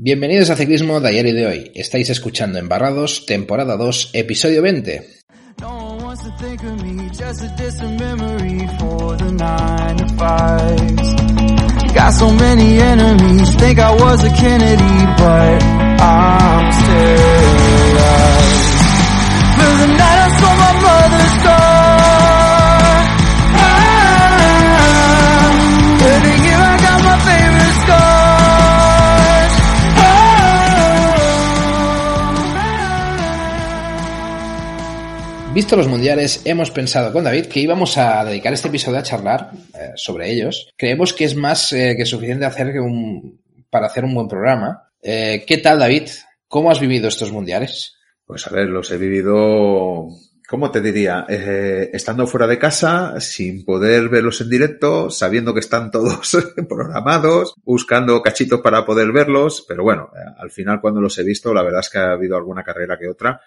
Bienvenidos a Ciclismo y de hoy. Estáis escuchando Embarrados, temporada 2, episodio 20. Got Visto los mundiales, hemos pensado con David que íbamos a dedicar este episodio a charlar eh, sobre ellos. Creemos que es más eh, que suficiente hacer un, para hacer un buen programa. Eh, ¿Qué tal, David? ¿Cómo has vivido estos mundiales? Pues a ver, los he vivido, ¿cómo te diría? Estando fuera de casa, sin poder verlos en directo, sabiendo que están todos programados, buscando cachitos para poder verlos, pero bueno, al final cuando los he visto, la verdad es que ha habido alguna carrera que otra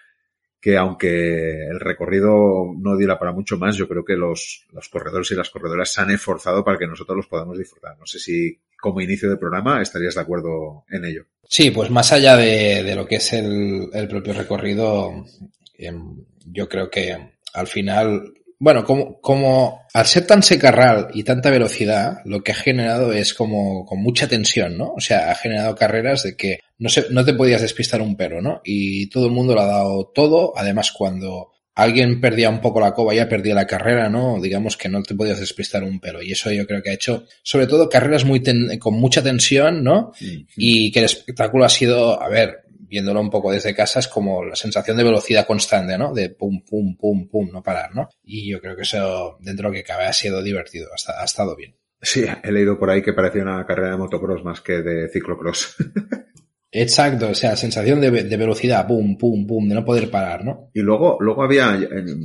que aunque el recorrido no diera para mucho más, yo creo que los, los corredores y las corredoras se han esforzado para que nosotros los podamos disfrutar. No sé si como inicio de programa estarías de acuerdo en ello. Sí, pues más allá de, de lo que es el, el propio recorrido, eh, yo creo que al final bueno, como, como al ser tan secarral y tanta velocidad, lo que ha generado es como con mucha tensión, ¿no? O sea, ha generado carreras de que no, se, no te podías despistar un pero, ¿no? Y todo el mundo lo ha dado todo. Además, cuando alguien perdía un poco la coba, ya perdía la carrera, ¿no? Digamos que no te podías despistar un pelo. Y eso yo creo que ha hecho, sobre todo, carreras muy ten, con mucha tensión, ¿no? Mm. Y que el espectáculo ha sido, a ver, viéndolo un poco desde casa, es como la sensación de velocidad constante, ¿no? De pum, pum, pum, pum, no parar, ¿no? Y yo creo que eso, dentro de lo que cabe, ha sido divertido, ha, ha estado bien. Sí, he leído por ahí que parecía una carrera de motocross más que de ciclocross. Exacto, o sea, sensación de, de, velocidad, pum, pum, pum, de no poder parar, ¿no? Y luego, luego había,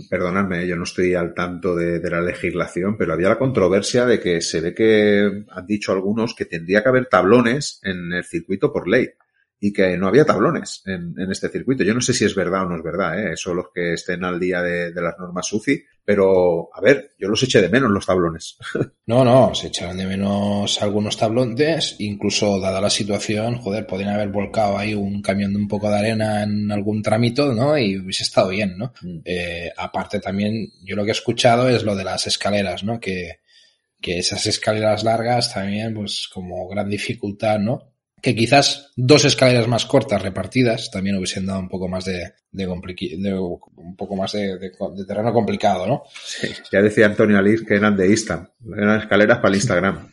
perdonadme, yo no estoy al tanto de, de, la legislación, pero había la controversia de que se ve que han dicho algunos que tendría que haber tablones en el circuito por ley y que no había tablones en, en, este circuito. Yo no sé si es verdad o no es verdad, ¿eh? eso los que estén al día de, de, las normas UCI, pero a ver, yo los eché de menos los tablones. No, no, se echaron de menos algunos tablones, incluso dada la situación, joder, podrían haber volcado ahí un camión de un poco de arena en algún trámite, ¿no? Y hubiese estado bien, ¿no? Mm. Eh, aparte también, yo lo que he escuchado es lo de las escaleras, ¿no? Que, que esas escaleras largas también, pues como gran dificultad, ¿no? Que quizás dos escaleras más cortas repartidas también hubiesen dado un poco más de, de, de un poco más de, de, terreno complicado, ¿no? Sí, ya decía Antonio Alice que eran de Insta, eran escaleras para el Instagram.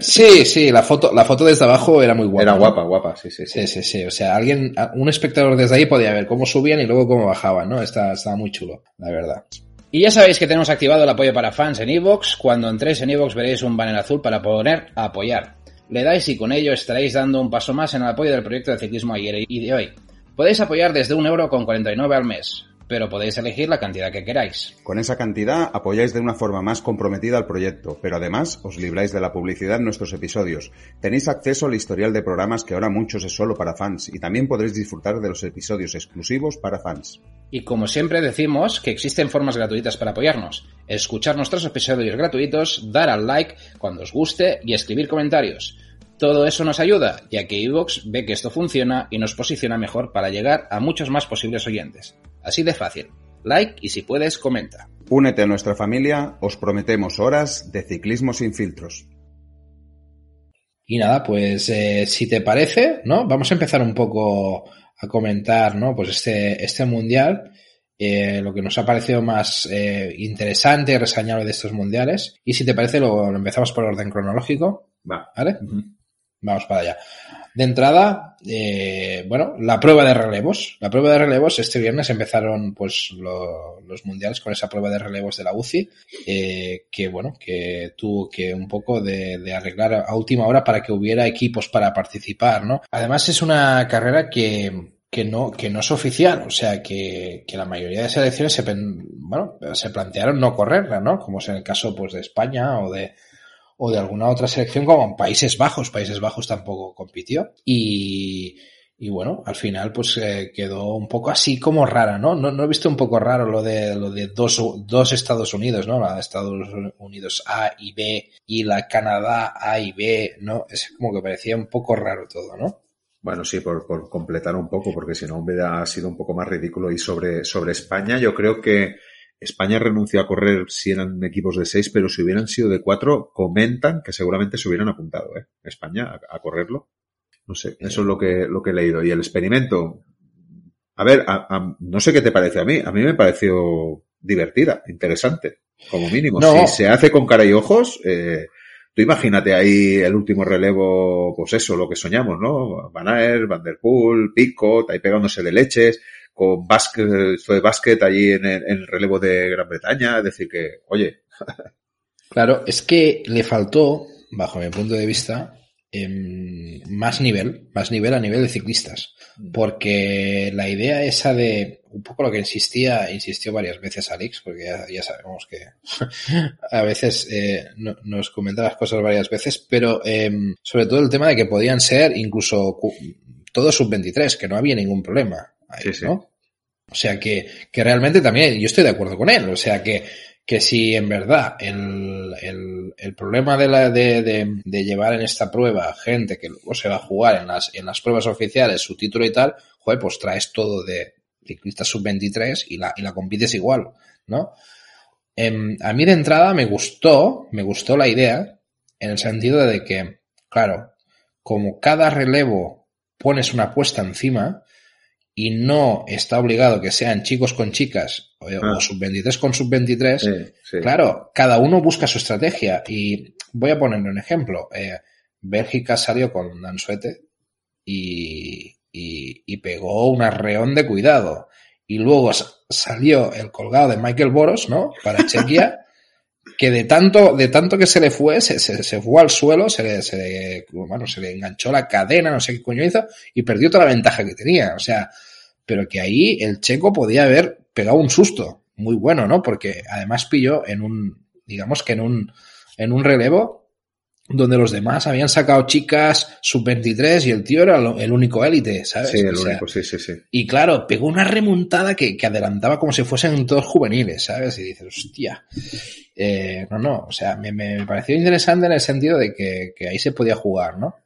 Sí, sí, la foto, la foto desde abajo era muy guapa. Era guapa, ¿no? guapa, sí, sí, sí. Sí, sí, sí. O sea, alguien, un espectador desde ahí podía ver cómo subían y luego cómo bajaban, ¿no? Estaba, estaba muy chulo, la verdad. Y ya sabéis que tenemos activado el apoyo para fans en iVoox. Cuando entréis en iVoox veréis un banner azul para poner a apoyar le dais y con ello estaréis dando un paso más en el apoyo del proyecto de ciclismo ayer y de hoy. Podéis apoyar desde un euro con 49 al mes, pero podéis elegir la cantidad que queráis. Con esa cantidad apoyáis de una forma más comprometida al proyecto, pero además os libráis de la publicidad en nuestros episodios. Tenéis acceso al historial de programas que ahora muchos es solo para fans y también podréis disfrutar de los episodios exclusivos para fans. Y como siempre decimos que existen formas gratuitas para apoyarnos. Escuchar nuestros episodios gratuitos, dar al like cuando os guste y escribir comentarios. Todo eso nos ayuda, ya que Evox ve que esto funciona y nos posiciona mejor para llegar a muchos más posibles oyentes. Así de fácil. Like y si puedes, comenta. Únete a nuestra familia, os prometemos horas de ciclismo sin filtros. Y nada, pues eh, si te parece, ¿no? Vamos a empezar un poco a comentar, ¿no? Pues este, este mundial, eh, lo que nos ha parecido más eh, interesante y reseñable de estos mundiales. Y si te parece, lo, lo empezamos por orden cronológico. Va. ¿Vale? Uh -huh. Vamos para allá. De entrada, eh, bueno, la prueba de relevos. La prueba de relevos, este viernes empezaron pues lo, los mundiales con esa prueba de relevos de la UCI, eh, que bueno, que tuvo que un poco de, de, arreglar a última hora para que hubiera equipos para participar, ¿no? Además es una carrera que, que no, que no es oficial, o sea que, que la mayoría de selecciones se, bueno, se plantearon no correrla, ¿no? Como es en el caso pues de España o de, o de alguna otra selección como Países Bajos. Países Bajos tampoco compitió. Y, y bueno, al final pues eh, quedó un poco así como rara, ¿no? ¿no? No he visto un poco raro lo de lo de dos, dos Estados Unidos, ¿no? La Estados Unidos A y B y la Canadá A y B, ¿no? Es como que parecía un poco raro todo, ¿no? Bueno, sí, por, por completar un poco, porque si no hubiera sido un poco más ridículo. Y sobre, sobre España, yo creo que España renunció a correr si eran equipos de seis, pero si hubieran sido de cuatro, comentan que seguramente se hubieran apuntado, ¿eh? España a, a correrlo. No sé, eso es lo que, lo que he leído. Y el experimento, a ver, a- a- no sé qué te parece a mí. A mí me pareció divertida, interesante, como mínimo. No. Si se hace con cara y ojos, eh, tú imagínate ahí el último relevo, pues eso, lo que soñamos, ¿no? Van Aert, Van Der Poel, Pico, ahí pegándose de leches, con básquet, fue básquet allí en el, en el relevo de Gran Bretaña. Es decir, que, oye, Claro, es que le faltó, bajo mi punto de vista, em, más nivel, más nivel a nivel de ciclistas. Porque la idea esa de, un poco lo que insistía, insistió varias veces Alex, porque ya, ya sabemos que a veces eh, no- nos comenta las cosas varias veces, pero em, sobre todo el tema de que podían ser incluso todos sub-23, que no había ningún problema. Ahí, Sí, sí. ¿no? O sea que, que realmente también, yo estoy de acuerdo con él, o sea que, que si en verdad el, el, el problema de, la, de, de, de llevar en esta prueba gente que luego se va a jugar en las, en las pruebas oficiales su título y tal, joder, pues traes todo de ciclistas sub-23 y la, y la compites igual, ¿no? Em, a mí de entrada me gustó, me gustó la idea en el sentido de que, claro, como cada relevo pones una apuesta encima y no está obligado que sean chicos con chicas o, Ah. o sub-23 con sub-23, eh, sí. Claro, cada uno busca su estrategia y voy a poner un ejemplo. Eh, Bélgica salió con Dansuete y, y, y pegó un arreón de cuidado. Y luego salió el colgado de Michael Boros, ¿no? Para Chequia, que de tanto, de tanto que se le fue, se, se, se fue al suelo, se le, se le, bueno, se le enganchó la cadena, no sé qué coño hizo, y perdió toda la ventaja que tenía. O sea, pero que ahí el checo podía haber pegado un susto muy bueno, ¿no? Porque además pilló en un, digamos que en un, en un relevo donde los demás habían sacado chicas sub-23 y el tío era lo- el único élite, ¿sabes? Sí, el O sea, único, sí, sí, sí. y claro, pegó una remontada que, que adelantaba como si fuesen todos juveniles, ¿sabes? Y dices, hostia. Eh, no, no, o sea, me, me pareció interesante en el sentido de que, que ahí se podía jugar, ¿no?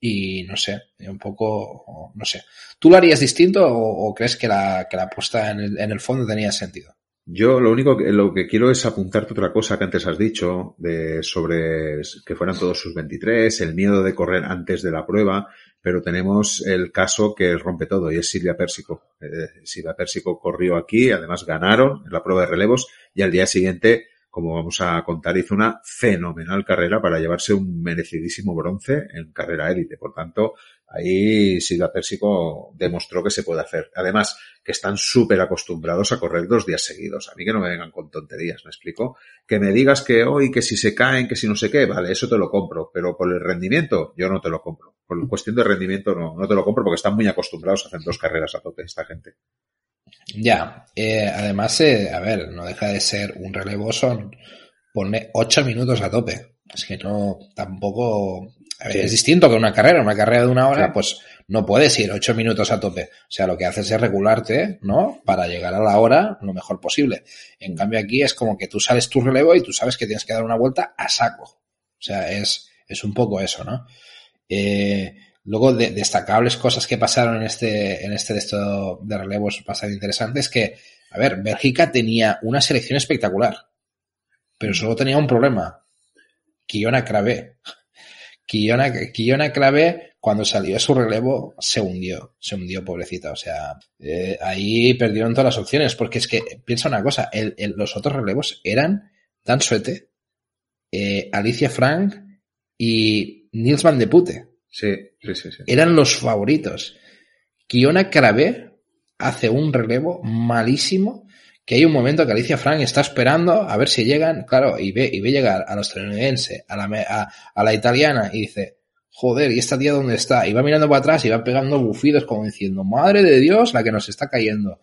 Y no sé, un poco, no sé. ¿Tú lo harías distinto o, o crees que la, que la apuesta en el, en el fondo tenía sentido? Yo lo único que, lo que quiero es apuntarte otra cosa que antes has dicho de sobre que fueran todos sus 23, el miedo de correr antes de la prueba, pero tenemos el caso que rompe todo y es Silvia Pérsico. Eh, Silvia Pérsico corrió aquí, además ganaron en la prueba de relevos y al día siguiente, como vamos a contar, hizo una fenomenal carrera para llevarse un merecidísimo bronce en carrera élite. Por tanto, ahí Silvia Pérsico demostró que se puede hacer. Además, que están súper acostumbrados a correr dos días seguidos. A mí que no me vengan con tonterías, ¿me explico? Que me digas que hoy, que si se caen, que si no sé qué, vale, eso te lo compro, pero por el rendimiento, yo no te lo compro. Por cuestión de rendimiento, no, no te lo compro porque están muy acostumbrados a hacer dos carreras a tope esta gente. Ya, eh, además, eh, a ver, no deja de ser un relevo, son, ocho minutos a tope. Es que no, tampoco, a ver, es distinto que una carrera, una carrera de una hora, Sí. pues no puedes ir ocho minutos a tope. O sea, lo que haces es regularte, ¿no? Para llegar a la hora lo mejor posible. En cambio aquí es como que tú sales tu relevo y tú sabes que tienes que dar una vuelta a saco. O sea, es, es un poco eso, ¿no? Eh, luego, de, destacables cosas que pasaron en este, en este de, esto de relevos bastante interesantes que, a ver, Bélgica tenía una selección espectacular, pero solo tenía un problema. Kiona Kravé. Kiona, Kiona Kravé, cuando salió a su relevo, se hundió. Se hundió, pobrecita. O sea, eh, ahí perdieron todas las opciones, porque es que, piensa una cosa, el, el, los otros relevos eran Dan Suete, eh, Alicia Frank y Nils Van de Pute. Sí, sí, sí, sí. Eran los favoritos. Kiona Kravé hace un relevo malísimo que hay un momento que Alicia Frank está esperando a ver si llegan, claro, y ve, y ve llegar a los estadounidense, a la, a, a la italiana y dice, joder, ¿y esta tía dónde está? Y va mirando para atrás y va pegando bufidos como diciendo, madre de Dios, la que nos está cayendo.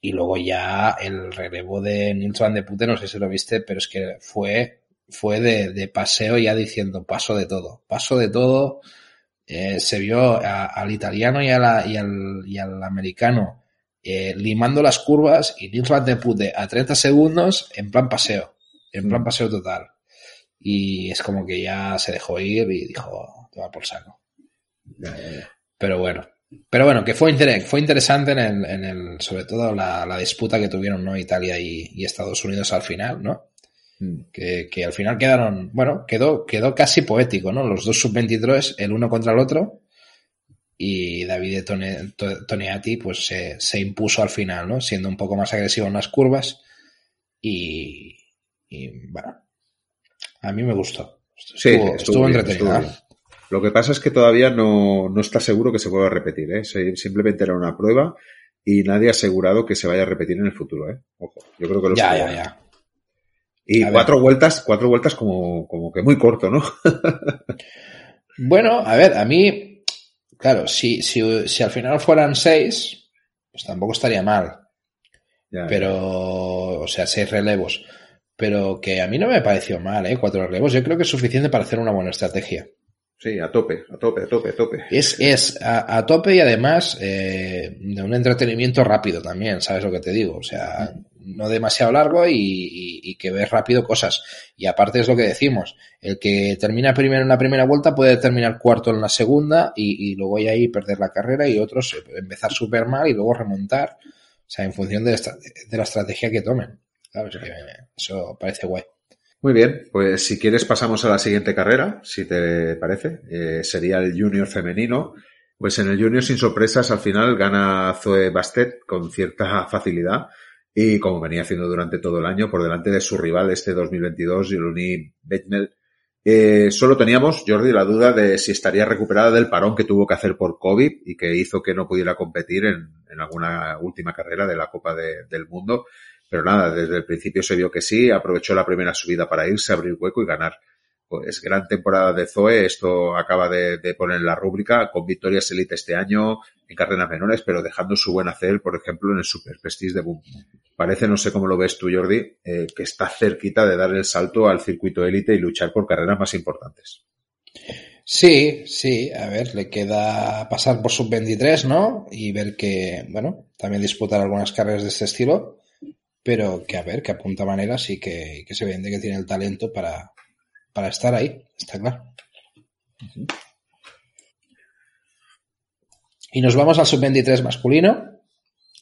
Y luego ya el relevo de Nils Van de Pute, no sé si lo viste, pero es que fue, fue de, de paseo ya diciendo, paso de todo, paso de todo. Eh, se vio al italiano la, y, al, y al americano eh, limando las curvas y Nils Van de Pute a 30 segundos en plan paseo, en plan paseo total. Y es como que ya se dejó ir y dijo, te va por saco. Pero bueno. Pero bueno, que fue, fue interesante en el, en el sobre todo la, la, disputa que tuvieron ¿no? Italia y, y Estados Unidos al final, ¿no? Mm. Que, que, al final quedaron, bueno, quedó, quedó casi poético, ¿no? Los dos sub-23, el uno contra el otro, y David Toneati pues se, se, impuso al final, ¿no? Siendo un poco más agresivo en las curvas y, y bueno, a mí me gustó. Estuvo, sí, estuvo, estuvo entretenido. Lo que pasa es que todavía no, no está seguro que se vuelva a repetir, ¿eh? Simplemente era una prueba y nadie ha asegurado que se vaya a repetir en el futuro, ¿eh? Ojo, yo creo que lo Ya, ya, ya. Y a cuatro ver. vueltas, cuatro vueltas como, como que muy corto, ¿no? bueno, a ver, a mí, claro, si, si, si al final fueran seis, pues tampoco estaría mal. Ya, pero, o sea, seis relevos. Pero que a mí no me pareció mal, ¿eh? Cuatro relevos. Yo creo que es suficiente para hacer una buena estrategia. Sí, a tope, a tope, a tope, a tope. Es, es a, a tope y además eh, de un entretenimiento rápido también, ¿sabes lo que te digo? O sea, no demasiado largo y, y, y, que ves rápido cosas. Y aparte es lo que decimos, el que termina primero en la primera vuelta puede terminar cuarto en la segunda y, y luego ya ahí perder la carrera y otros empezar súper mal y luego remontar. O sea, en función de, esta, de la estrategia que tomen. ¿Sabes? Eso parece guay. Muy bien, pues si quieres pasamos a la siguiente carrera, si te parece. Eh, sería el junior femenino. Pues en el junior sin sorpresas al final gana Zoe Bastet con cierta facilidad y como venía haciendo durante todo el año por delante de su rival este 2022, Yuluni Betmel. Eh, solo teníamos, Jordi, la duda de si estaría recuperada del parón que tuvo que hacer por COVID y que hizo que no pudiera competir en, en alguna última carrera de la Copa de, del Mundo. Pero nada, desde el principio se vio que sí, aprovechó la primera subida para irse, abrir hueco y ganar. Pues gran temporada de Zoe, esto acaba de, poner en la rúbrica, con victorias elite este año en carreras menores, pero dejando su buen hacer, por ejemplo, en el Super Prestige de Boom. Parece, no sé cómo lo ves tú, Jordi, eh, que está cerquita de dar el salto al circuito élite y luchar por carreras más importantes. Sí, sí, a ver, le queda pasar por sub-23, ¿no? Y ver que, bueno, también disputar algunas carreras de este estilo pero que a ver, que apunta maneras y que, que se vende que tiene el talento para, para estar ahí, está claro. Uh -huh. Y nos vamos al sub-23 masculino,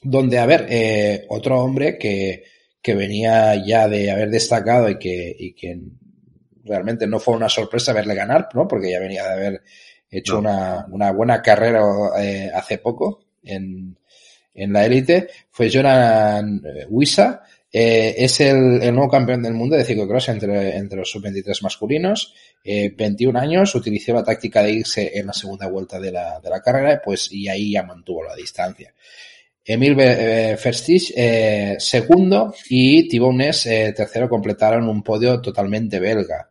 donde, a ver, eh, otro hombre que, que, venía ya de haber destacado y que, y que realmente no fue una sorpresa verle ganar, ¿no? Porque ya venía de haber hecho no. una, una, buena carrera eh, hace poco en, en la élite fue Joran Wisa. Eh, es el, el, nuevo campeón del mundo de ciclocross entre, entre los sub-23 masculinos. Eh, 21 años, utilizó la táctica de irse en la segunda vuelta de la, de la carrera pues, y ahí ya mantuvo la distancia. Emil eh, Verstich, eh, segundo, y Thibaut eh, tercero, completaron un podio totalmente belga.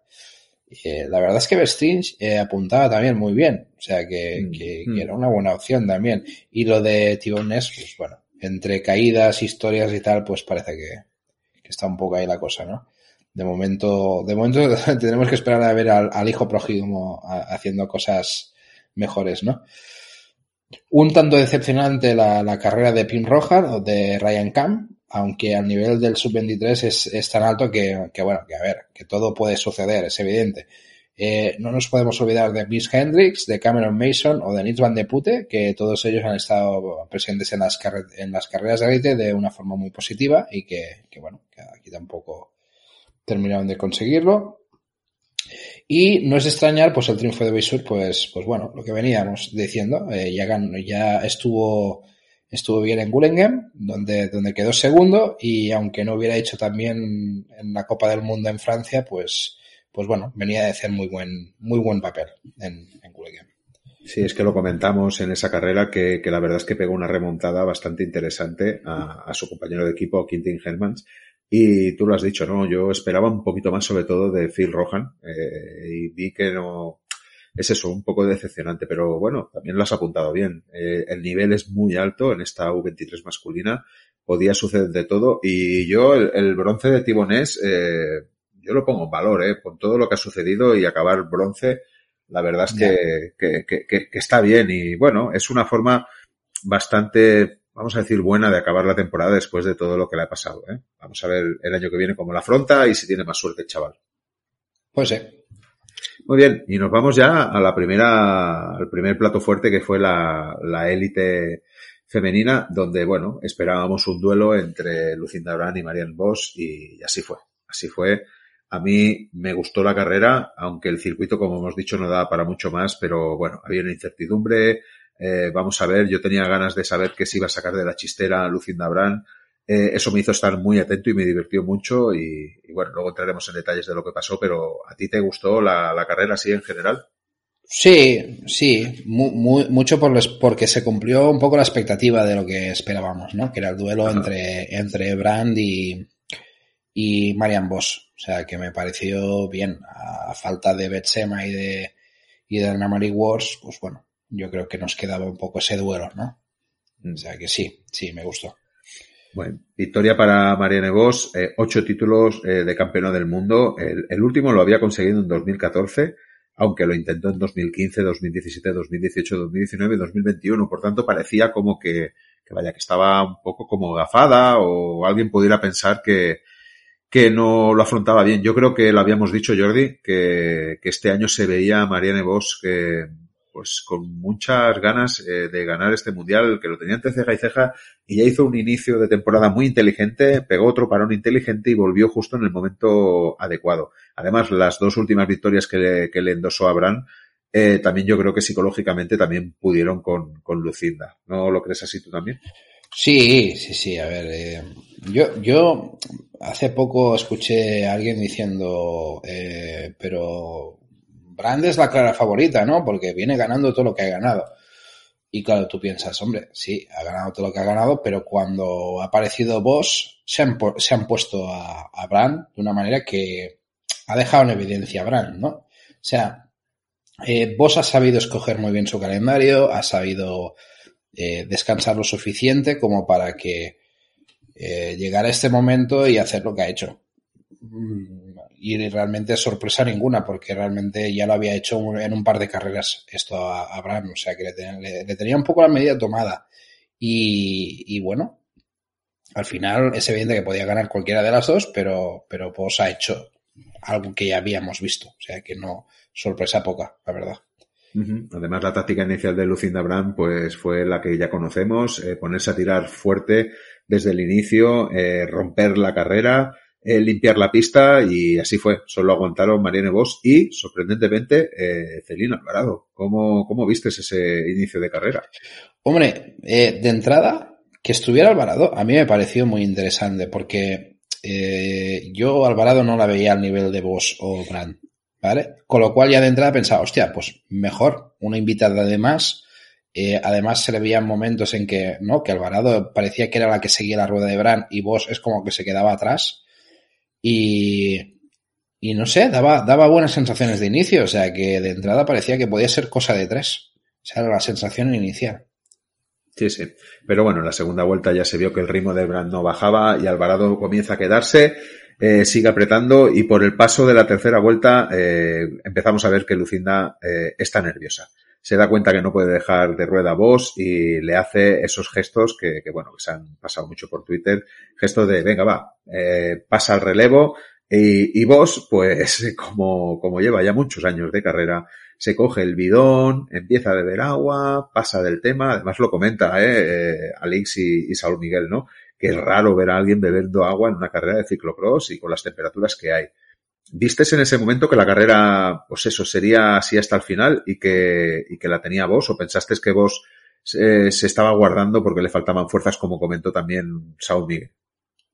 Eh, la verdad es que Verstich eh, apuntaba también muy bien, o sea que, que, mm. que, era una buena opción también. Y lo de Thibaut pues bueno, entre caídas, historias y tal, pues parece que, que, está un poco ahí la cosa, ¿no? De momento, de momento tenemos que esperar a ver al, al hijo prójimo haciendo cosas mejores, ¿no? Un tanto decepcionante la, la carrera de Pim Roja o de Ryan Camp, aunque al nivel del sub-23 es, tan alto que, bueno, que a ver, que todo puede suceder, es evidente. Eh, no nos podemos olvidar de Miss Hendricks, de Cameron Mason o de Nitz Van de Pute, que todos ellos han estado presentes en las, en las carreras de élite de una forma muy positiva y que, bueno, que aquí tampoco terminaron de conseguirlo. Y no es extrañar, pues el triunfo de Beisur, pues, pues bueno, lo que veníamos diciendo, eh, ya, ya estuvo estuvo bien en Gullengem, donde, donde quedó segundo, y aunque no hubiera hecho también en la Copa del Mundo en Francia, pues, pues bueno, venía de hacer muy buen, muy buen papel en, en. Sí, es que lo comentamos en esa carrera que, que, la verdad es que pegó una remontada bastante interesante a, a su compañero de equipo, Quintin Hermans. Y tú lo has dicho, ¿no? Yo esperaba un poquito más sobre todo de Phil Rohan eh, y vi que no, es eso, un poco decepcionante, pero bueno, también lo has apuntado bien. Eh, el nivel es muy alto en esta U23 masculina, podía suceder de todo y yo el, el bronce de Tibonés, eh, yo lo pongo en valor, eh, con todo lo que ha sucedido y acabar bronce, la verdad es que, que, que, que, está bien y bueno, es una forma bastante, vamos a decir, buena de acabar la temporada después de todo lo que le ha pasado. ¿eh? Vamos a ver el año que viene cómo la afronta y si tiene más suerte el chaval. Pues sí. Muy bien, y nos vamos ya a la primera, al primer plato fuerte que fue la, la élite femenina, donde, bueno, esperábamos un duelo entre Lucinda Brand y Marianne Bosch y así fue. Así fue. A mí me gustó la carrera, aunque el circuito, como hemos dicho, no da para mucho más, pero bueno, había una incertidumbre. Eh, vamos a ver, yo tenía ganas de saber qué se iba a sacar de la chistera Lucinda Brand. Eh, eso me hizo estar muy atento y me divirtió mucho y, y, bueno, luego entraremos en detalles de lo que pasó, pero ¿a ti te gustó la, la carrera así en general? Sí, sí, muy, muy, mucho por los, porque se cumplió un poco la expectativa de lo que esperábamos, ¿no? Que era el duelo entre, entre Brand y, y Marian Bosch. O sea, que me pareció bien. A falta de Betsema y de, y de Anamari Wars, pues bueno, yo creo que nos quedaba un poco ese duelo, ¿no? O sea que sí, sí, me gustó. Bueno, victoria para Marianne Bosch, eh, ocho títulos eh, de campeona del mundo. El, el, último lo había conseguido en 2014, aunque lo intentó en 2015, 2017, 2018, 2019 y 2021. Por tanto, parecía como que, que vaya, que estaba un poco como gafada o alguien pudiera pensar que, que no lo afrontaba bien. Yo creo que lo habíamos dicho, Jordi, que, que este año se veía a Marianne Bosch que, pues con muchas ganas eh, de ganar este mundial, que lo tenía entre ceja y ceja, y ya hizo un inicio de temporada muy inteligente, pegó otro parón inteligente y volvió justo en el momento adecuado. Además, las dos últimas victorias que le, que le endosó a Bran, eh, también yo creo que psicológicamente también pudieron con, con Lucinda. ¿No lo crees así tú también? Sí, sí, sí. A ver, eh, yo, yo hace poco escuché a alguien diciendo, eh, pero Brand es la clara favorita, ¿no? Porque viene ganando todo lo que ha ganado. Y claro, tú piensas, hombre, sí, ha ganado todo lo que ha ganado, pero cuando ha aparecido Boss, se han, se han puesto a, a Brand de una manera que ha dejado en evidencia a Brand, ¿no? O sea, eh, Boss ha sabido escoger muy bien su calendario, ha sabido eh, descansar lo suficiente como para que eh, llegara a este momento y hacer lo que ha hecho y realmente sorpresa ninguna, porque realmente ya lo había hecho en un par de carreras esto a, a Bran, o sea que le, ten, le, le, tenía un poco la medida tomada. Y, bueno, al final es evidente que podía ganar cualquiera de las dos, pero, pero pues ha hecho algo que ya habíamos visto, o sea que no, sorpresa poca, la verdad. Además, la táctica inicial de Lucinda Brand pues fue la que ya conocemos, eh, ponerse a tirar fuerte desde el inicio, eh, romper la carrera, eh, limpiar la pista y así fue. Solo aguantaron Marianne Vos y, sorprendentemente, eh, Celina Alvarado. ¿Cómo, ¿Cómo viste ese inicio de carrera? Hombre, eh, de entrada, que estuviera Alvarado a mí me pareció muy interesante porque eh, yo Alvarado no la veía al nivel de Vos o Brand, ¿vale? Con lo cual ya de entrada pensaba, hostia, pues mejor, una invitada de más. Además se le veían momentos en que, ¿no? Que Alvarado parecía que era la que seguía la rueda de Brand y Vos es como que se quedaba atrás y, y no sé, daba, daba buenas sensaciones de inicio, o sea que de entrada parecía que podía ser cosa de tres. O sea, la sensación inicial. Sí, sí. Pero bueno, en la segunda vuelta ya se vio que el ritmo del Brand no bajaba y Alvarado comienza a quedarse, eh, sigue apretando y por el paso de la tercera vuelta eh, empezamos a ver que Lucinda eh, está nerviosa. Se da cuenta que no puede dejar de rueda a y le hace esos gestos que, que, bueno, que se han pasado mucho por Twitter. Gestos de, venga, va, eh, pasa el relevo y, y Boss, pues como, como lleva ya muchos años de carrera, se coge el bidón, empieza a beber agua, pasa del tema, además lo comenta eh, eh Alex y, y Saúl Miguel, ¿no? Que es raro ver a alguien bebiendo agua en una carrera de ciclocross y con las temperaturas que hay. ¿Vistes en ese momento que la carrera, pues eso, sería así hasta el final y que, y que la tenía vos? ¿O pensaste que vos eh, se estaba guardando porque le faltaban fuerzas, como comentó también Saúl Miguel?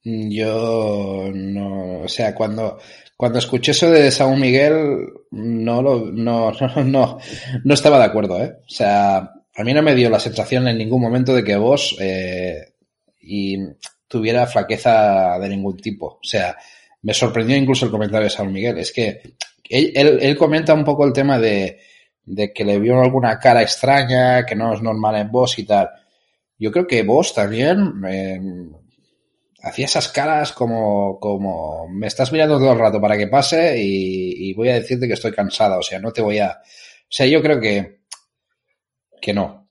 Yo no, o sea, cuando, cuando escuché eso de Saúl Miguel, no lo, no, no, no, no estaba de acuerdo, ¿eh? O sea, a mí no me dio la sensación en ningún momento de que vos, eh, y tuviera flaqueza de ningún tipo. O sea, me sorprendió incluso el comentario de Saúl Miguel. Es que él, él, comenta un poco el tema de, de, que le vio alguna cara extraña, que no es normal en vos y tal. Yo creo que vos también eh, hacía esas caras como, como me estás mirando todo el rato para que pase y, y, voy a decirte que estoy cansada. O sea, no te voy a. O sea, yo creo que, que no.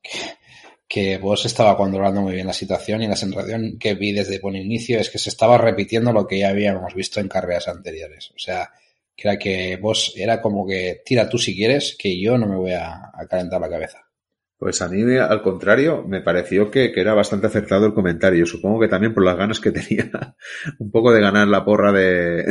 Que vos estaba controlando muy bien la situación y la sensación que vi desde buen inicio es que se estaba repitiendo lo que ya habíamos visto en carreras anteriores. O sea, que era que vos era como que tira tú si quieres, que yo no me voy a, a calentar la cabeza. Pues a mí, al contrario, me pareció que, que, era bastante acertado el comentario. Supongo que también por las ganas que tenía un poco de ganar la porra de,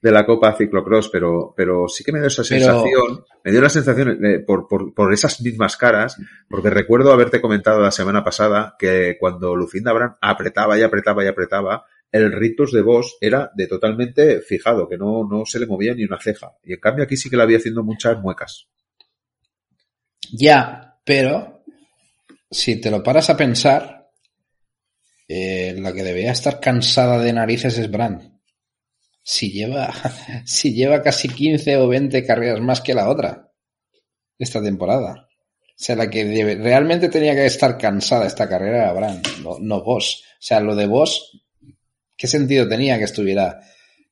de la Copa Ciclocross, pero, pero sí que me dio esa sensación, pero... me dio la sensación de, por, por, por, esas mismas caras, porque recuerdo haberte comentado la semana pasada que cuando Lucinda Brand apretaba y apretaba y apretaba, el ritus de Boss era de totalmente fijado, que no, no se le movía ni una ceja. Y en cambio aquí sí que la había haciendo muchas muecas. Ya, pero, si te lo paras a pensar, eh, la que debería estar cansada de narices es Brand. Si lleva, si lleva casi 15 o 20 carreras más que la otra esta temporada. O sea, la que realmente tenía que estar cansada esta carrera era Brand, no, no Boss. O sea, lo de Boss, ¿qué sentido tenía que estuviera,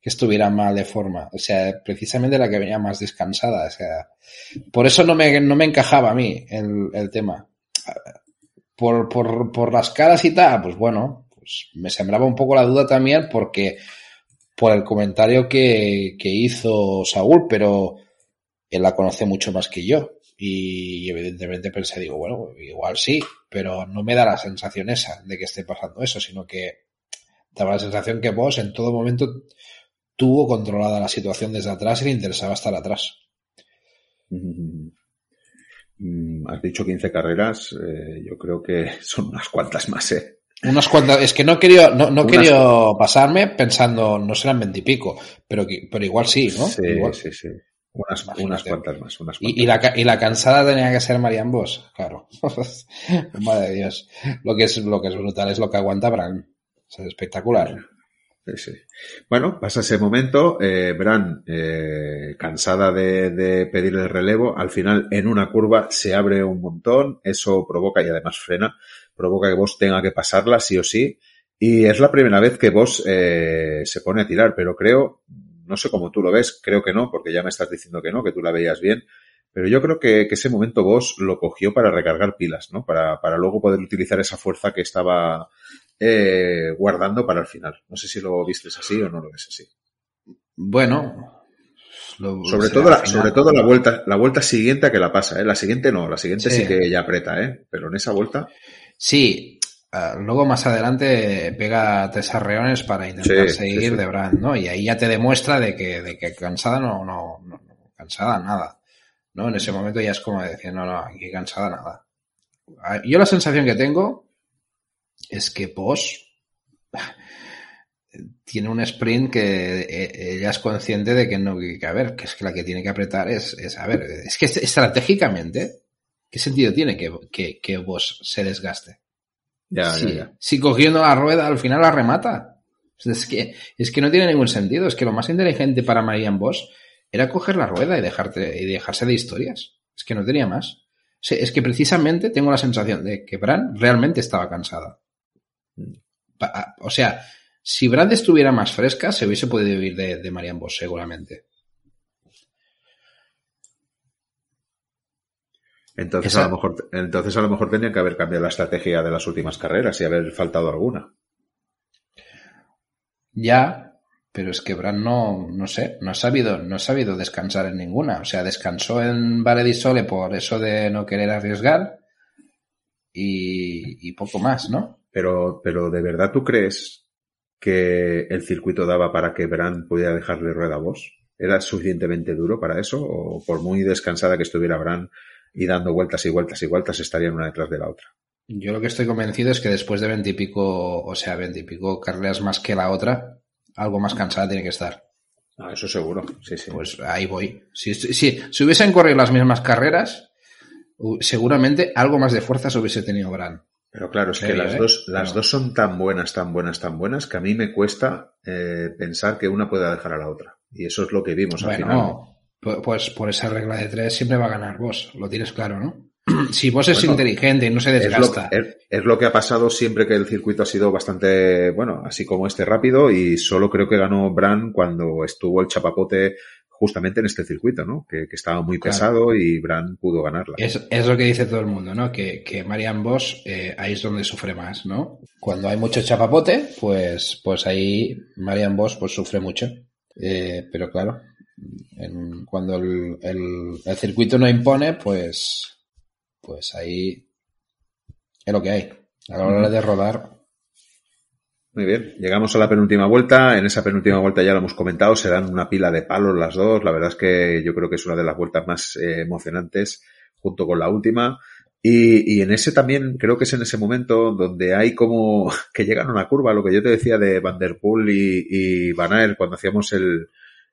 que estuviera mal de forma? O sea, precisamente la que venía más descansada. O sea, por eso no me, no me encajaba a mí el, el tema. Por, por, por, las caras y tal, pues bueno, pues me sembraba un poco la duda también porque por el comentario que, que hizo Saúl, pero él la conoce mucho más que yo. Y evidentemente pensé, digo, bueno, igual sí, pero no me da la sensación esa de que esté pasando eso, sino que daba la sensación que vos en todo momento tuvo controlada la situación desde atrás y le interesaba estar atrás. Has dicho 15 carreras, eh, yo creo que son unas cuantas más, ¿eh? Unas cuantas, es que no quería, no, no quería pasarme pensando, no serán veintipico, pero, pero igual sí, ¿no? Sí, igual. sí, sí. Unas, unas cuantas más. Unas cuantas y, y, la, y la cansada tenía que ser Marian Vos, claro. Madre de Dios. Lo que es, lo que es brutal es lo que aguanta Bran. O sea, es espectacular. Sí, sí. Bueno, pasa ese momento, eh, Bran, eh, cansada de, pedir el relevo, al final en una curva se abre un montón, eso provoca y además frena, provoca que vos tenga que pasarla sí o sí, y es la primera vez que vos eh, se pone a tirar, pero creo, no sé cómo tú lo ves, creo que no, porque ya me estás diciendo que no, que tú la veías bien, pero yo creo que, que ese momento vos lo cogió para recargar pilas, ¿no? Para, para luego poder utilizar esa fuerza que estaba eh, guardando para el final. No sé si lo vistes así o no lo ves así. Bueno. Lo, sobre todo, la, sobre todo la vuelta, la vuelta siguiente a que la pasa, ¿eh? La siguiente no, la siguiente sí, sí que ya aprieta, ¿eh? Pero en esa vuelta. Sí. Uh, luego más adelante pega tres arreones para intentar sí, seguir sí, de Brand, ¿no? Y ahí ya te demuestra de que, de que cansada no, no, no, cansada nada. ¿No? En ese momento ya es como decir, no, no, aquí cansada nada. Yo la sensación que tengo es que Bosch tiene un sprint que eh, ella es consciente de que no, que a ver, que es que la que tiene que apretar es, es a ver, es que estratégicamente, ¿qué sentido tiene que, que, que Bosch se desgaste? Ya, si, ya, ya. si cogiendo la rueda al final la remata. Es que, es que no tiene ningún sentido. Es que lo más inteligente para Marianne Bosch era coger la rueda y, dejarte, y dejarse de historias. Es que no tenía más. O sea, es que precisamente tengo la sensación de que Bran realmente estaba cansada. O sea, si Brand estuviera más fresca, se hubiese podido vivir de, de Marian Bosch, seguramente. Entonces a, lo mejor, entonces a lo mejor tenían que haber cambiado la estrategia de las últimas carreras y haber faltado alguna. Ya, pero es que Brand no, no sé, no ha sabido, no ha sabido descansar en ninguna. O sea, descansó en Vale Sole por eso de no querer arriesgar y, y poco más, ¿no? Pero, pero ¿de verdad tú crees que el circuito daba para que Brand pudiera dejarle rueda a vos? ¿Era suficientemente duro para eso? ¿O por muy descansada que estuviera Brand y dando vueltas y vueltas y vueltas estarían una detrás de la otra? Yo lo que estoy convencido es que después de veintipico, o sea, veintipico carreras más que la otra, algo más cansada tiene que estar. Ah, eso seguro, sí, sí. Pues ahí voy. Si, si, si hubiesen corrido las mismas carreras, seguramente algo más de fuerza se hubiese tenido Brand. Pero claro, es que las, dos, las dos son tan buenas, tan buenas, tan buenas que a mí me cuesta eh, pensar que una pueda dejar a la otra. Y eso es lo que vimos al final. Pues por esa regla de tres siempre va a ganar vos, lo tienes claro, ¿no? Si vos es bueno, inteligente y no se desgasta. Es lo, es, es lo, que ha pasado siempre que el circuito ha sido bastante, bueno, así como este rápido y solo creo que ganó Bran cuando estuvo el chapapote justamente en este circuito, ¿no? Que, que estaba muy pesado y Brand pudo ganarla. Es, es, lo que dice todo el mundo, ¿no? Que, que Marian Bosch eh, ahí es donde sufre más, ¿no? Cuando hay mucho chapapote, pues, pues ahí Marian Bosch pues sufre mucho. Eh, pero claro, En, cuando el, el, el, circuito no impone, pues, pues ahí es lo que hay. A la hora de rodar. Muy bien, llegamos a la penúltima vuelta. En esa penúltima vuelta ya lo hemos comentado, se dan una pila de palos las dos. La verdad es que yo creo que es una de las vueltas más eh, emocionantes junto con la última. Y, y, en ese también, creo que es en ese momento donde hay como que llegan a una curva, lo que yo te decía de Van Der Poel y, y Van Aert cuando hacíamos el,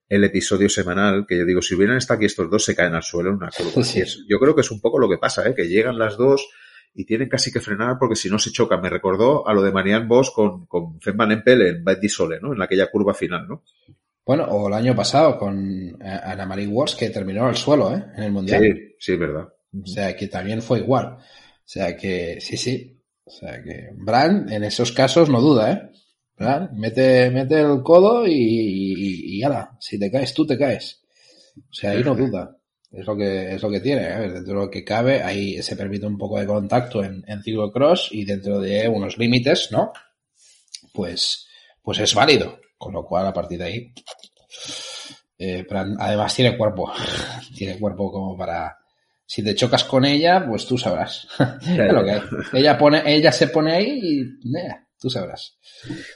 el episodio semanal, que yo digo, si hubieran estado aquí estos dos se caen al suelo en una curva. Sí. Es, yo creo que es un poco lo que pasa, ¿eh? que llegan las dos y tienen casi que frenar porque si no se chocan. Me recordó a lo de Marianne Vos con, con Femman Empel en Bad Sole, ¿no? En aquella curva final, ¿no? Bueno, o el año pasado con eh, Ana Marie Wars que terminó al suelo, ¿eh? En el Mundial. Sí, sí, es verdad. O sea, que también fue igual. O sea, que sí, sí. O sea, que Brand en esos casos no duda, ¿eh? Brand mete, mete el codo y, y, y ala, si te caes tú, te caes. O sea, ahí no duda. Es lo que, es lo que tiene. Ver, dentro de lo que cabe, ahí se permite un poco de contacto en, en ciclocross y dentro de unos límites, ¿no? Pues, pues es válido. Con lo cual, a partir de ahí, eh, además tiene cuerpo. tiene cuerpo como para, si te chocas con ella, pues tú sabrás. lo que hay. Ella pone, ella se pone ahí y, eh, tú sabrás.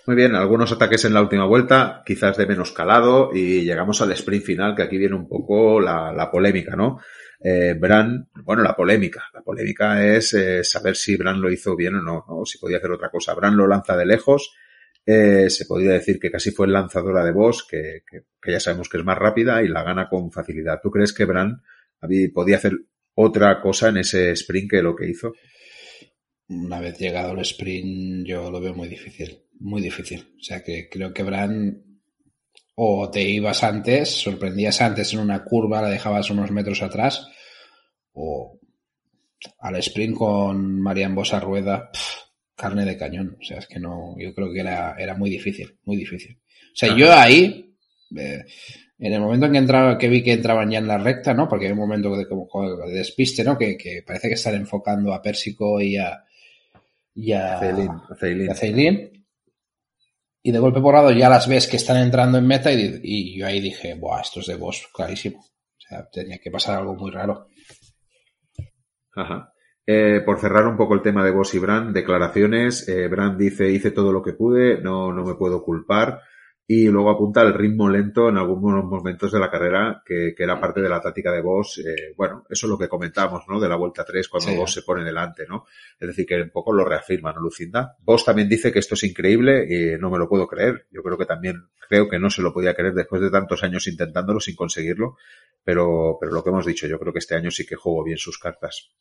Muy bien, algunos ataques en la última vuelta, quizás de menos calado, y llegamos al sprint final, que aquí viene un poco la, polémica, ¿no? Eh, Bran, bueno, la polémica. La polémica es eh, saber si Bran lo hizo bien o no, o si podía hacer otra cosa. Bran lo lanza de lejos, eh, se podría decir que casi fue lanzadora de que, que, ya sabemos que es más rápida y la gana con facilidad. ¿Tú crees que Bran podía hacer otra cosa en ese sprint que lo que hizo? Una vez llegado el sprint, yo lo veo muy difícil, muy difícil. O sea que creo que Bran o te ibas antes, sorprendías antes en una curva, la dejabas unos metros atrás, o al sprint con Marian Bosa Rueda, carne de cañón. O sea, es que no, yo creo que era, era muy difícil, muy difícil. O sea, yo ahí, eh, en el momento en que entraba, que vi que entraban ya en la recta, ¿no? Porque hay un momento de despiste, ¿no? Que, que, parece que están enfocando a Pérsico y a, y a, Ceilín. a Ceilín. Y de golpe por lado ya las ves que están entrando en meta y, y yo ahí dije, buah, esto es de boss, clarísimo. O sea, tenía que pasar algo muy raro. Ajá. Eh, por cerrar un poco el tema de Boss y Brand, declaraciones. Eh, Brand dice, hice todo lo que pude, no, no me puedo culpar. Y luego apunta el ritmo lento en algunos momentos de la carrera, que, que era parte de la táctica de Boss. Eh, bueno, eso es lo que comentábamos, ¿no? De la vuelta 3, cuando sí. Boss se pone delante, ¿no? Es decir, que un poco lo reafirma, ¿no, Lucinda? Boss también dice que esto es increíble y no me lo puedo creer. Yo creo que también, creo que no se lo podía creer después de tantos años intentándolo sin conseguirlo. Pero, pero lo que hemos dicho, yo creo que este año sí que jugó bien sus cartas.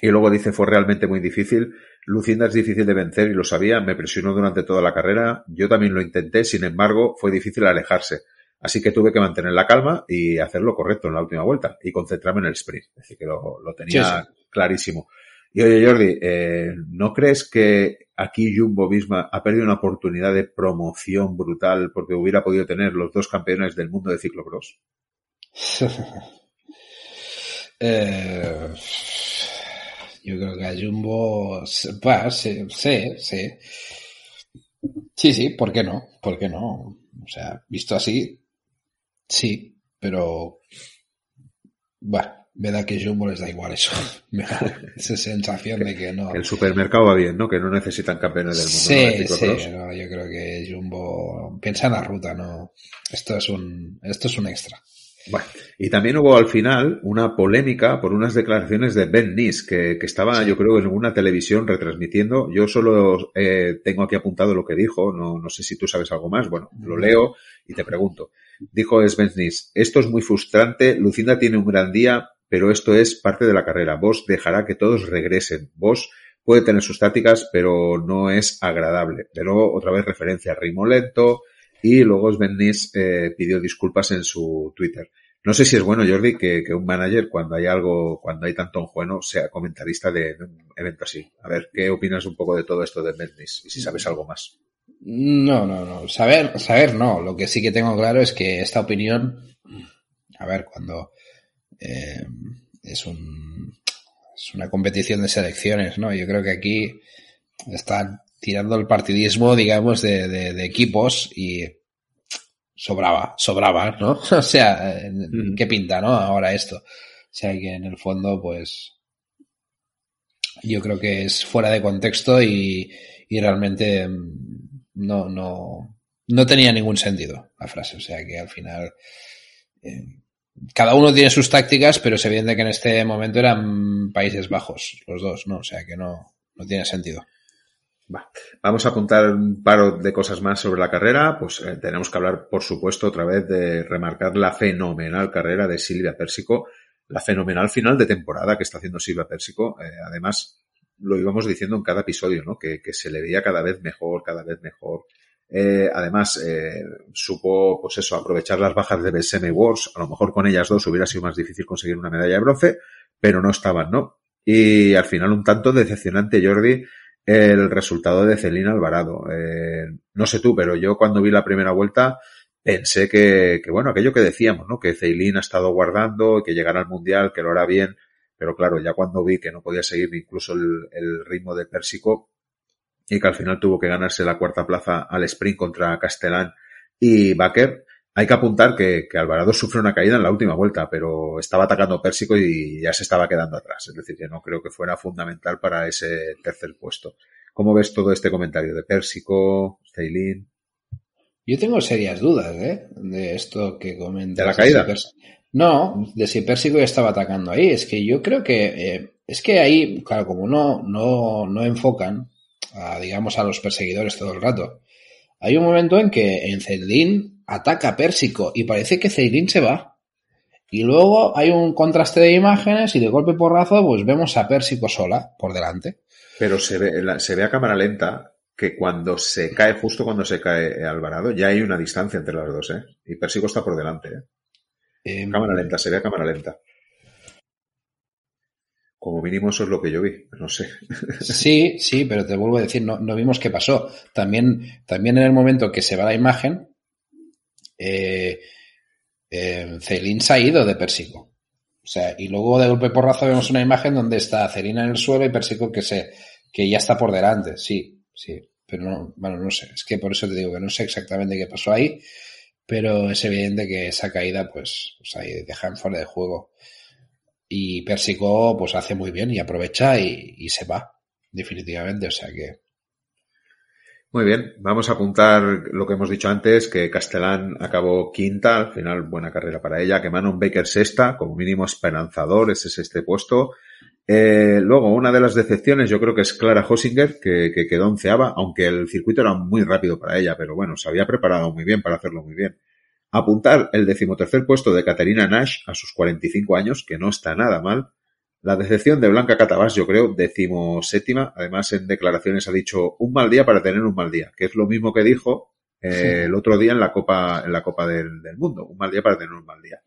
Y luego dice, fue realmente muy difícil. Lucinda es difícil de vencer y lo sabía, me presionó durante toda la carrera. Yo también lo intenté, sin embargo, fue difícil alejarse. Así que tuve que mantener la calma y hacer lo correcto en la última vuelta y concentrarme en el sprint. Es decir, que lo, lo tenía sí, sí. clarísimo. Y oye, Jordi, eh, ¿no crees que aquí Jumbo misma ha perdido una oportunidad de promoción brutal porque hubiera podido tener los dos campeones del mundo de ciclocross? eh yo creo que a Jumbo, pues, sí, sí, sí. Sí, sí, ¿por qué no? ¿Por qué no? O sea, visto así, sí, pero, bueno, me da que Jumbo les da igual eso. Me da esa sensación de que no. El supermercado va bien, ¿no? Que no necesitan campeones del mundo. Sí, ¿no? sí, no, yo creo que Jumbo piensa en la ruta, ¿no? Esto es un, esto es un extra. Bueno, y también hubo al final una polémica por unas declaraciones de Ben Nis, que, que estaba, yo creo, en una televisión retransmitiendo. Yo solo eh, tengo aquí apuntado lo que dijo, no, no sé si tú sabes algo más. Bueno, lo leo y te pregunto. Dijo Ben Nis, esto es muy frustrante, Lucinda tiene un gran día, pero esto es parte de la carrera. Vos dejará que todos regresen. Vos puede tener sus tácticas, pero no es agradable. Pero otra vez referencia a ritmo lento, y luego Sven Nis eh, pidió disculpas en su Twitter. No sé si es bueno, Jordi, que, un manager, cuando hay algo, cuando hay tanto bueno, sea comentarista de, un evento así. A ver, ¿qué opinas un poco de todo esto de Nis? Y si sabes algo más. No, no, no. Saber, saber no. Lo que sí que tengo claro es que esta opinión, a ver, cuando eh, es un, es una competición de selecciones, ¿no? Yo creo que aquí están tirando el partidismo, digamos, de, de, de equipos y sobraba, sobraba, ¿no? O sea, ¿qué pinta, no? Ahora esto. O sea, que en el fondo, pues, yo creo que es fuera de contexto y, y realmente mm, no, no, no tenía ningún sentido la frase. O sea, que al final, eh, cada uno tiene sus tácticas, pero se evidente que en este momento eran Países Bajos, los dos, ¿no? O sea, que no, no tiene sentido. Vamos a apuntar un par de cosas más sobre la carrera. Pues eh, tenemos que hablar, por supuesto, otra vez de remarcar la fenomenal carrera de Silvia Pérsico, la fenomenal final de temporada que está haciendo Silvia Pérsico. Eh, además, lo íbamos diciendo en cada episodio, ¿no? Que, que, se le veía cada vez mejor, cada vez mejor. Eh, además, eh, supo, pues eso, aprovechar las bajas de BSM Wars. A lo mejor con ellas dos hubiera sido más difícil conseguir una medalla de bronce, pero no estaban, ¿no? Y al final un tanto decepcionante, Jordi, el resultado de Celina Alvarado. Eh, no sé tú, pero yo cuando vi la primera vuelta pensé que, que bueno, aquello que decíamos, ¿no? Que Ceilín ha estado guardando, que llegará al Mundial, que lo hará bien, pero claro, ya cuando vi que no podía seguir incluso el, el ritmo de Pérsico y que al final tuvo que ganarse la cuarta plaza al sprint contra Castellán y Baker, hay que apuntar que, que, Alvarado sufre una caída en la última vuelta, pero estaba atacando Pérsico y ya se estaba quedando atrás. Es decir, que no creo que fuera fundamental para ese tercer puesto. ¿Cómo ves todo este comentario de Pérsico, Ceilín? Yo tengo serias dudas ¿eh? de esto que comenta. ¿De la caída? No, de si Pérsico ya estaba atacando ahí. Es que yo creo que eh, es que ahí, claro, como no, no, no enfocan a, digamos, a los perseguidores todo el rato. Hay un momento en que en Ceilín ataca a Pérsico y parece que Ceilín se va. Y luego hay un contraste de imágenes y de golpe porrazo pues vemos a Pérsico sola por delante. Pero se ve, se ve a cámara lenta que cuando se cae, justo cuando se cae Alvarado, ya hay una distancia entre las dos, ¿eh? Y Pérsico está por delante, ¿eh? eh cámara lenta, se ve a cámara lenta. Como mínimo eso es lo que yo vi, no sé. Sí, sí, pero te vuelvo a decir, no, no vimos qué pasó. También, también en el momento que se va la imagen, eh, eh, Celín se ha ido de Pérsico. O sea, y luego de golpe porrazo vemos una imagen donde está Celina en el suelo y Pérsico que se, que ya está por delante. Sí, sí. Pero no, bueno, no sé. Es que por eso te digo que no sé exactamente qué pasó ahí, pero es evidente que esa caída, pues, pues ahí dejan fuera de juego. Y Pérsico, pues hace muy bien y aprovecha y, y se va, definitivamente. O sea que, muy bien, vamos a apuntar lo que hemos dicho antes, que Castellán acabó quinta, al final buena carrera para ella, que Manon Baker sexta, como mínimo esperanzador, ese es este puesto. Eh, luego, una de las decepciones yo creo que es Clara Hosinger, que, que quedó onceava, aunque el circuito era muy rápido para ella, pero bueno, se había preparado muy bien para hacerlo muy bien. Apuntar el decimotercer puesto de Caterina Nash a sus 45 años, que no está nada mal. La decepción de Blanca Catabás, yo creo, séptima. Además, en declaraciones ha dicho un mal día para tener un mal día, que es lo mismo que dijo eh, el otro día en la Copa, en la Copa del, del, Mundo. Un mal día para tener un mal día.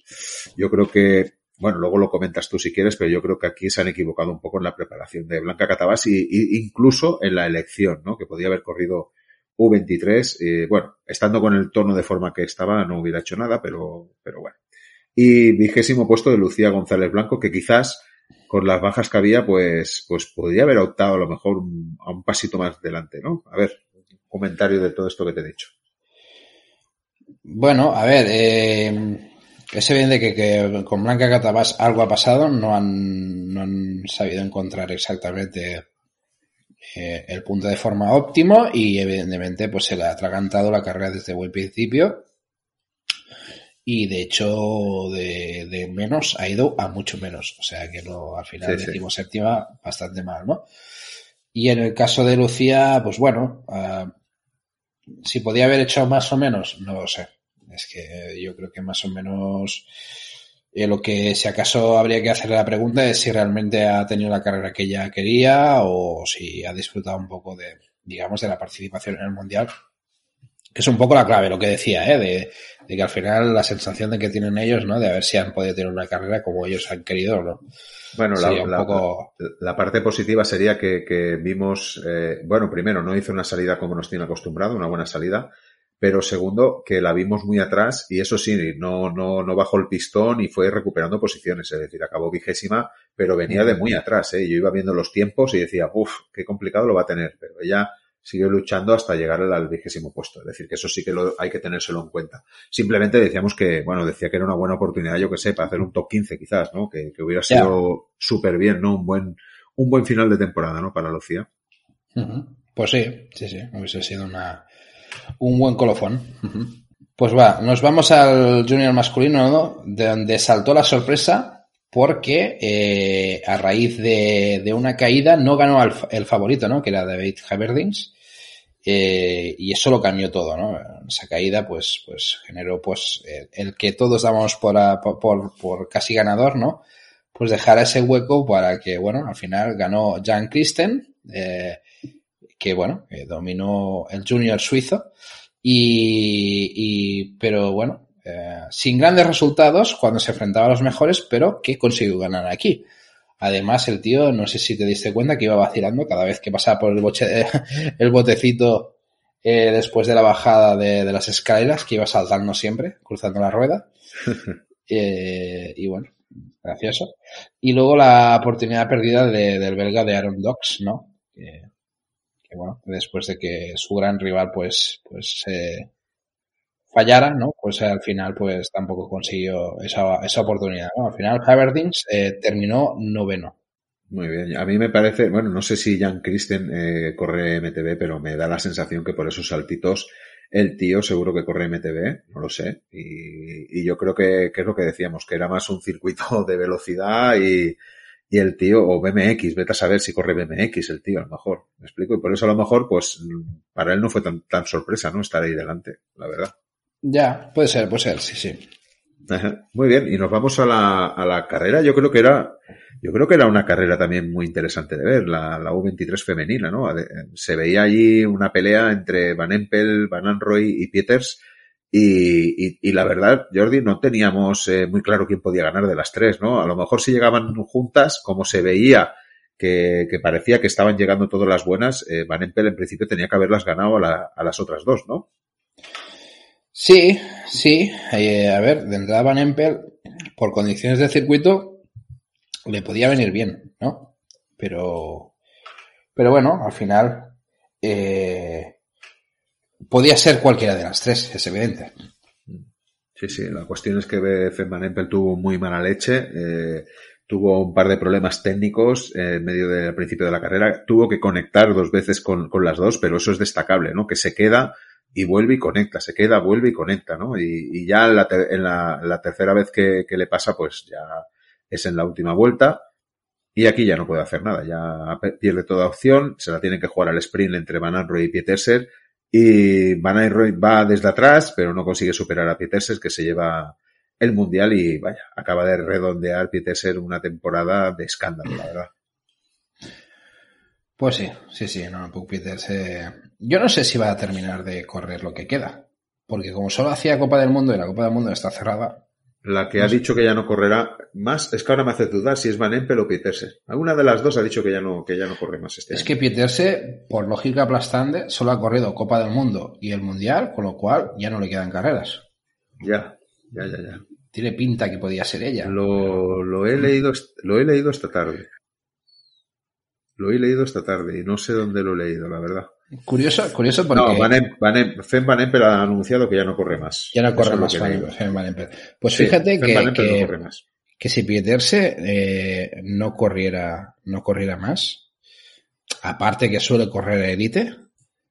Yo creo que, bueno, luego lo comentas tú si quieres, pero yo creo que aquí se han equivocado un poco en la preparación de Blanca Catabás y, y incluso en la elección, ¿no? Que podía haber corrido U23. Eh, bueno, estando con el tono de forma que estaba, no hubiera hecho nada, pero, pero bueno. Y vigésimo puesto de Lucía González Blanco, que quizás con las bajas que había, pues, pues podría haber optado a lo mejor a un pasito más delante, ¿no? A ver, comentario de todo esto que te he dicho. Bueno, a ver, eh, es evidente que, que, con Blanca Catabás algo ha pasado, no han, no han sabido encontrar exactamente eh, el punto de forma óptimo y evidentemente pues se le ha atragantado la carrera desde buen principio y de hecho de, de, menos ha ido a mucho menos. O sea que no, al final sí, decimos sí. séptima bastante mal, ¿no? Y en el caso de Lucía, pues bueno, uh, si podía haber hecho más o menos, no lo sé. Es que yo creo que más o menos eh, lo que si acaso habría que hacerle la pregunta es si realmente ha tenido la carrera que ella quería o si ha disfrutado un poco de, digamos, de la participación en el mundial es un poco la clave, lo que decía, ¿eh? de, de, que al final la sensación de que tienen ellos, ¿no? De a ver si han podido tener una carrera como ellos han querido, ¿no? Bueno, la, la, poco... la, la, parte positiva sería que, que vimos, eh, bueno, primero, no hizo una salida como nos tiene acostumbrado, una buena salida, pero segundo, que la vimos muy atrás y eso sí, no, no, no bajó el pistón y fue recuperando posiciones, es decir, acabó vigésima, pero venía de muy atrás, ¿eh? Yo iba viendo los tiempos y decía, uff, qué complicado lo va a tener, pero ella siguió luchando hasta llegar al vigésimo puesto. Es decir, que eso sí que lo, hay que tenérselo en cuenta. Simplemente decíamos que, bueno, decía que era una buena oportunidad, yo que sé, para hacer un top 15 quizás, ¿no? Que, que hubiera sido súper bien, ¿no? Un buen, un buen final de temporada, ¿no? Para Lucía. Pues sí, sí, sí, hubiese sido una, un buen colofón. Pues va, nos vamos al junior masculino, ¿no? De donde saltó la sorpresa porque eh, a raíz de, de, una caída no ganó el, el, favorito, ¿no? Que era David Haverdings. Eh, y eso lo cambió todo, ¿no? Esa caída, pues, pues generó, pues, el, que todos dábamos por, por, por, casi ganador, ¿no? Pues dejar ese hueco para que, bueno, al final ganó Jan Christen, eh, que, bueno, que dominó el junior suizo. Y, y pero bueno, eh, sin grandes resultados cuando se enfrentaba a los mejores, pero que consiguió ganar aquí. Además, el tío, no sé si te diste cuenta que iba vacilando cada vez que pasaba por el, boche, el botecito eh, después de la bajada de, de, las escaleras, que iba saltando siempre, cruzando la rueda. eh, y bueno, gracioso. Y luego la oportunidad perdida de, del belga de Aaron Dox, ¿no? Que, que, bueno, después de que su gran rival, pues, pues, eh, fallara, ¿no? Pues al final, pues tampoco consiguió esa, esa oportunidad. Al final, Haverdings eh, terminó noveno. Muy bien. A mí me parece, bueno, no sé si Jan Christen eh, corre MTB, pero me da la sensación que por esos saltitos el tío seguro que corre MTB, no lo sé. Y, y yo creo que, que, es lo que decíamos, que era más un circuito de velocidad y, y el tío, o BMX, vete a saber si corre BMX el tío, a lo mejor. ¿Me explico? Y por eso a lo mejor, pues, para él no fue tan, tan sorpresa, ¿no? Estar ahí delante, la verdad. Ya, puede ser, puede ser, sí, sí. Muy bien, y nos vamos a la, a la carrera. Yo creo que era, yo creo que era una carrera también muy interesante de ver, la, la U23 femenina, ¿no? Se veía allí una pelea entre Van Empel, Van Anroy y Pieters. Y, y, y, la verdad, Jordi, no teníamos eh, muy claro quién podía ganar de las tres, ¿no? A lo mejor si llegaban juntas, como se veía que, que parecía que estaban llegando todas las buenas, eh, Van Empel en principio tenía que haberlas ganado a, la, a las otras dos, ¿no? Sí, sí. Eh, a ver, de entrada Van Empel, por condiciones de circuito, le podía venir bien, ¿no? Pero, pero bueno, al final, eh, podía ser cualquiera de las tres, es evidente. Sí, sí, la cuestión es que Van Empel tuvo muy mala leche, eh, tuvo un par de problemas técnicos en medio del principio de la carrera, tuvo que conectar dos veces con, con las dos, pero eso es destacable, ¿no? Que se queda y vuelve y conecta, se queda, vuelve y conecta, ¿no? Y, y ya en, la, en la, la, tercera vez que, que, le pasa, pues ya es en la última vuelta y aquí ya no puede hacer nada, ya pierde toda opción, se la tiene que jugar al sprint entre Van Aert y Pieterser y Van Aert va desde atrás, pero no consigue superar a Pieterser que se lleva el mundial y vaya, acaba de redondear Pieterser una temporada de escándalo, la verdad. Pues sí, sí, sí, no, Puck Peters. Yo no sé si va a terminar de correr lo que queda, porque como solo hacía Copa del Mundo y la Copa del Mundo está cerrada. La que no ha sé. dicho que ya no correrá más, es que ahora me hace dudar si es Van Empel o Pieterse. Alguna de las dos ha dicho que ya no, que ya no corre más este Es año. que Pieterse, por lógica aplastante, solo ha corrido Copa del Mundo y el Mundial, con lo cual ya no le quedan carreras. Ya, ya, ya, ya. Tiene pinta que podía ser ella. Lo, lo he leído, lo he leído esta tarde. Lo he leído esta tarde y no sé dónde lo he leído, la verdad. Curioso, curioso porque... No, Van em, Van em, Fem Van Empel ha anunciado que ya no corre más. Ya no corre más Fem Van. Pues sí, fíjate que, Van que, no corre más. que si Pieterse eh, no corriera no corriera más, aparte que suele correr élite,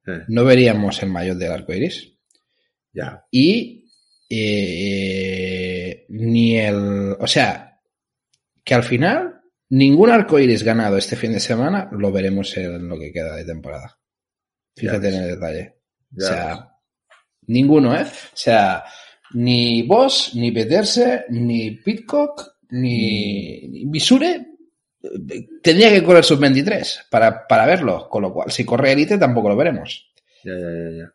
eh. no veríamos el mayor del arco iris. Ya. Y eh, ni el... O sea, que al final Ningún arco iris ganado este fin de semana lo veremos en lo que queda de temporada. Fíjate en el detalle. Ya o sea, ves. ninguno, ¿eh? O sea, ni Boss, ni Peterse, ni Pitcock, ni, ni Misure tendría que correr sub 23 para, para verlo. Con lo cual, si corre Elite tampoco lo veremos. Ya, ya, ya, ya.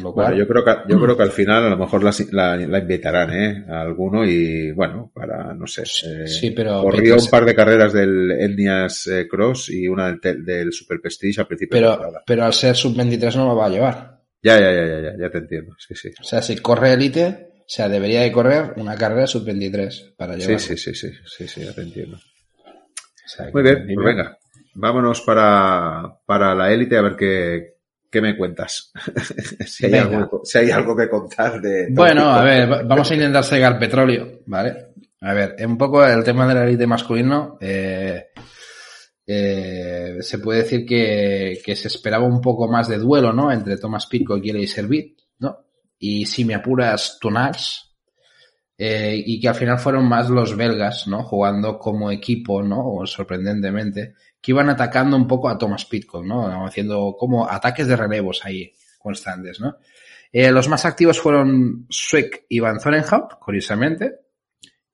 Cual... Bueno, yo creo que yo creo que al final a lo mejor la, la, la invitarán, ¿eh? A alguno y bueno, para no sé. Eh, sí, pero corrió un par de carreras del Etnias eh, Cross y una del, del Super Prestige al principio. Pero, de pero al ser sub 23 no lo va a llevar. Ya, ya, ya, ya, ya, ya te entiendo. Sí, sí. O sea, si corre Elite, o sea, debería de correr una carrera sub 23 para llevar. Sí, sí, sí, sí, sí, sí, ya te entiendo. O sea, Muy bien, pues venga. Vámonos para, para la élite a ver qué, ¿Qué me cuentas? si, hay algo, si, hay algo, que contar de... Bueno, a ver, vamos a intentar segar petróleo, ¿vale? A ver, un poco el tema de la élite masculino, eh, eh, se puede decir que, que, se esperaba un poco más de duelo, ¿no? Entre Thomas Pico y Kelly Servit, ¿no? Y si me apuras, Tonals, eh, y que al final fueron más los belgas, ¿no? Jugando como equipo, ¿no? sorprendentemente, que iban atacando un poco a Thomas Pitcock, ¿no? Haciendo como ataques de relevos ahí constantes, ¿no? Eh, los más activos fueron Swick y Van Zorenhout, curiosamente,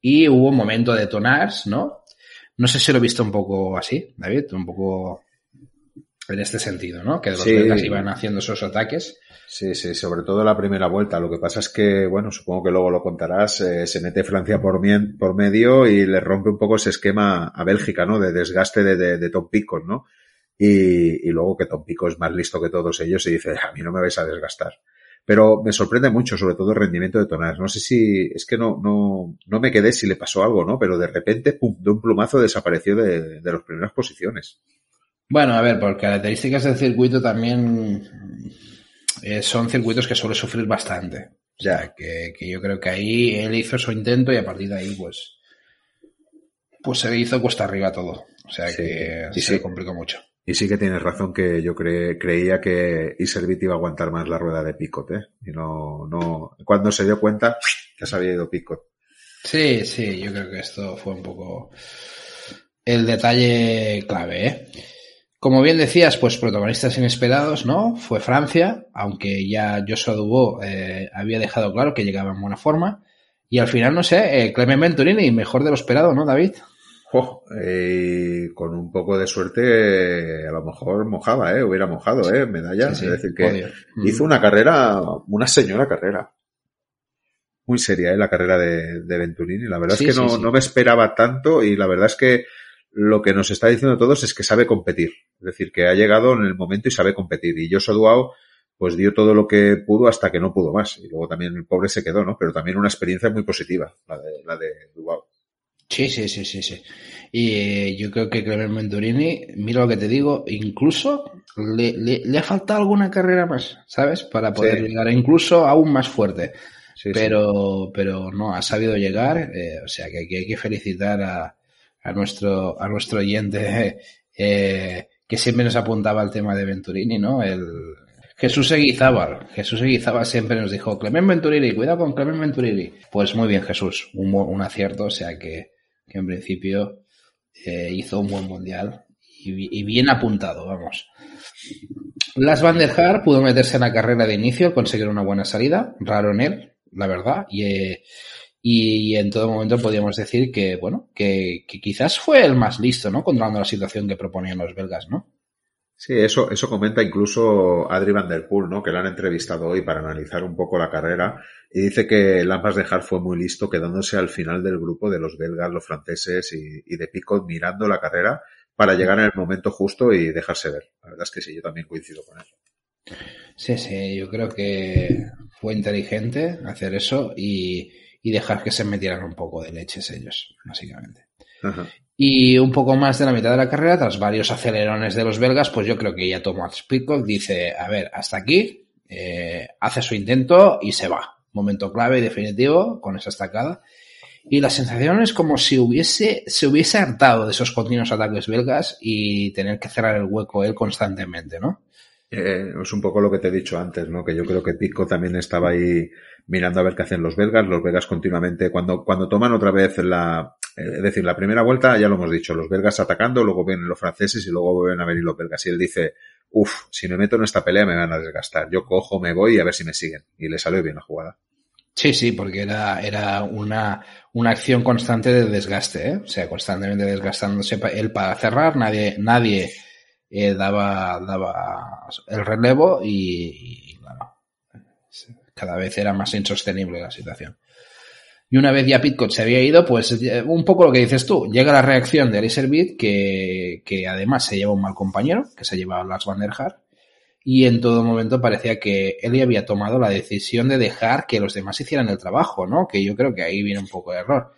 y hubo un momento de Tonars, ¿no? No sé si lo he visto un poco así, David, un poco en este sentido, ¿no? Que los belgas iban haciendo esos ataques. Sí, sí, sobre todo la primera vuelta. Lo que pasa es que, bueno, supongo que luego lo contarás, eh, se mete Francia por, por medio y le rompe un poco ese esquema a Bélgica, ¿no? De desgaste de, de, Tom Pico, ¿no? Y, y, luego que Tom Pico es más listo que todos ellos y dice, a mí no me vais a desgastar. Pero me sorprende mucho, sobre todo el rendimiento de Tonás. No sé si, es que no, no, no me quedé si le pasó algo, ¿no? Pero de repente, pum, de un plumazo desapareció de, de las primeras posiciones. Bueno, a ver, por características del circuito también eh, son circuitos que suele sufrir bastante. O sea, que, que, yo creo que ahí él hizo su intento y a partir de ahí, pues, pues se hizo cuesta arriba todo. O sea que sí, se complicó mucho. Y sí que tienes razón que yo creía que Iservit iba a aguantar más la rueda de Picot, ¿eh? Y no, no, cuando se dio cuenta, ya se había ido Picot. Sí, sí, yo creo que esto fue un poco el detalle clave, ¿eh? Como bien decías, pues protagonistas inesperados, ¿no? Fue Francia, aunque ya Joshua Dubó eh, había dejado claro que llegaba en buena forma. Y al final, no sé, eh, Clement Venturini, mejor de lo esperado, ¿no, David? Oh, eh, con un poco de suerte, a lo mejor mojaba, ¿eh? Hubiera mojado, ¿eh? Medalla. es decir, que hizo una carrera, una señora carrera. Muy seria, ¿eh? La carrera de, de Venturini. La verdad es que no, no me esperaba tanto y la verdad es que lo que nos está diciendo todos es que sabe competir. Es decir, que ha llegado en el momento y sabe competir. Y Joshua Duao, pues dio todo lo que pudo hasta que no pudo más. Y luego también el pobre se quedó, ¿no? Pero también una experiencia muy positiva, la de, la de Duao. Sí, sí, sí, sí, sí. Y eh, yo creo que Clement Venturini, mira lo que te digo, incluso le, le, ha faltado alguna carrera más, ¿sabes? Para poder llegar incluso aún más fuerte. pero, pero no, ha sabido llegar, eh, o sea que, hay que felicitar a, a, nuestro, a nuestro oyente eh, que siempre nos apuntaba al tema de Venturini, ¿no? El, Jesús Eguizábal. Jesús Eguizábal siempre nos dijo, Clement Venturini, cuidado con Clement Venturini. Pues muy bien, Jesús, un, un acierto, o sea que que en principio eh, hizo un buen mundial y, bien apuntado, vamos. Las Van der Haar pudo meterse en la carrera de inicio, conseguir una buena salida, raro en él, la verdad, y, y, en todo momento podríamos decir que, bueno, que, que, quizás fue el más listo, ¿no? Controlando la situación que proponían los belgas, ¿no? Sí, eso, eso comenta incluso Adri Van Der Poel, ¿no? Que la han entrevistado hoy para analizar un poco la carrera y dice que Lampas de Hart fue muy listo quedándose al final del grupo de los belgas, los franceses y, y de Picot mirando la carrera para llegar en el momento justo y dejarse ver. La verdad es que sí, yo también coincido con eso. Sí, sí, yo creo que fue inteligente hacer eso y, y dejar que se metieran un poco de leches ellos, básicamente. Ajá. Y un poco más de la mitad de la carrera, tras varios acelerones de los belgas, pues yo creo que ya Thomas Pitcock dice, a ver, hasta aquí, eh, hace su intento y se va. Momento clave y definitivo con esa estacada. Y la sensación es como si hubiese, se hubiese hartado de esos continuos ataques belgas y tener que cerrar el hueco él constantemente, ¿no? Eh, es un poco lo que te he dicho antes, ¿no? Que yo creo que Pico también estaba ahí mirando a ver qué hacen los belgas. Los belgas continuamente, cuando, cuando toman otra vez la, es decir, la primera vuelta ya lo hemos dicho, los belgas atacando, luego vienen los franceses y luego vuelven a venir los belgas. Y él dice, uff, si me meto en esta pelea me van a desgastar. Yo cojo, me voy y a ver si me siguen. Y le salió bien la jugada. Sí, sí, porque era, era una, una acción constante de desgaste, ¿eh? O sea, constantemente desgastándose él para cerrar, nadie, nadie eh, daba, daba el relevo y, cada vez era más insostenible la situación. Y una vez ya Pitcock se había ido, pues eh, un poco lo que dices tú, llega la reacción de Alistair que, que además se lleva un mal compañero, que se lleva a Lars Van der Haar, y en todo momento parecía que él había tomado la decisión de dejar que los demás hicieran el trabajo, ¿no? Que yo creo que ahí viene un poco de error.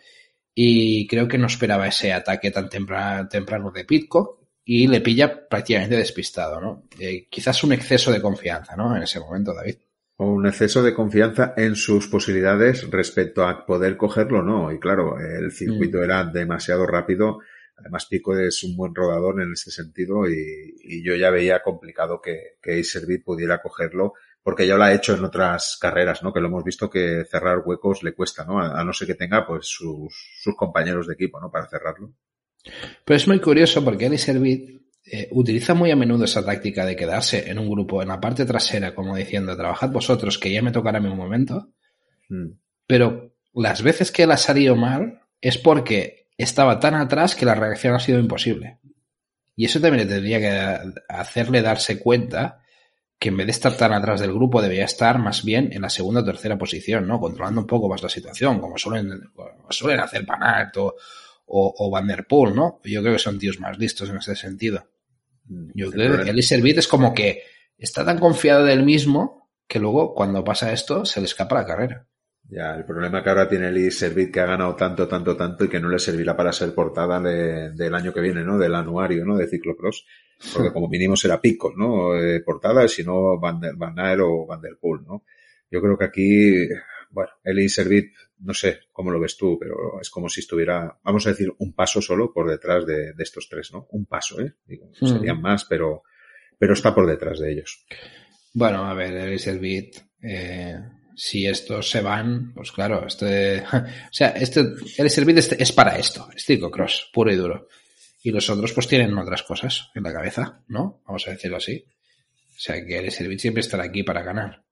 Y creo que no esperaba ese ataque tan temprano, temprano de Pitcock, y le pilla prácticamente despistado, ¿no? Eh, quizás un exceso de confianza, ¿no? En ese momento, David. O un exceso de confianza en sus posibilidades respecto a poder cogerlo, ¿no? Y claro, el circuito mm. era demasiado rápido. Además, Pico es un buen rodador en ese sentido y, yo ya veía complicado que, que pudiera cogerlo porque ya lo ha hecho en otras carreras, ¿no? Que lo hemos visto que cerrar huecos le cuesta, ¿no? A, no ser que tenga, pues, sus, sus, compañeros de equipo, ¿no? Para cerrarlo. Pero es muy curioso porque Servit eh, utiliza muy a menudo esa táctica de quedarse en un grupo en la parte trasera, como diciendo, trabajad vosotros, que ya me tocará mi momento. Mm. Pero las veces que él ha salido mal es porque estaba tan atrás que la reacción ha sido imposible. Y eso también le tendría que hacerle darse cuenta que en vez de estar tan atrás del grupo debía estar más bien en la segunda o tercera posición, ¿no? Controlando un poco más la situación, como suelen, suelen hacer Panart o, o, Van Der Poel, ¿no? Yo creo que son tíos más listos en ese sentido. Mm, Yo creo que el Servit es como que está tan confiado del mismo que luego cuando pasa esto se le escapa la carrera. Ya, el problema que ahora tiene el Servit que ha ganado tanto, tanto, tanto y que no le servirá para ser portada del año que viene, ¿no? Del anuario, ¿no? De ciclocross. Porque como mínimo será pico, ¿no? Eh, portada, si no Van, der, Van o Van der Poel, ¿no? Yo creo que aquí, bueno, el Servit, no sé cómo lo ves tú, pero es como si estuviera, vamos a decir, un paso solo por detrás de, estos tres, ¿no? Un paso, ¿eh? Digo, hmm. serían más, pero, pero está por detrás de ellos. Bueno, a ver, el Servit, eh, si estos se van, pues claro, este, o sea, este, el Servit este es para esto, es Cross, puro y duro. Y los otros pues tienen otras cosas en la cabeza, ¿no? Vamos a decirlo así. O sea que el Servit siempre estará aquí para ganar.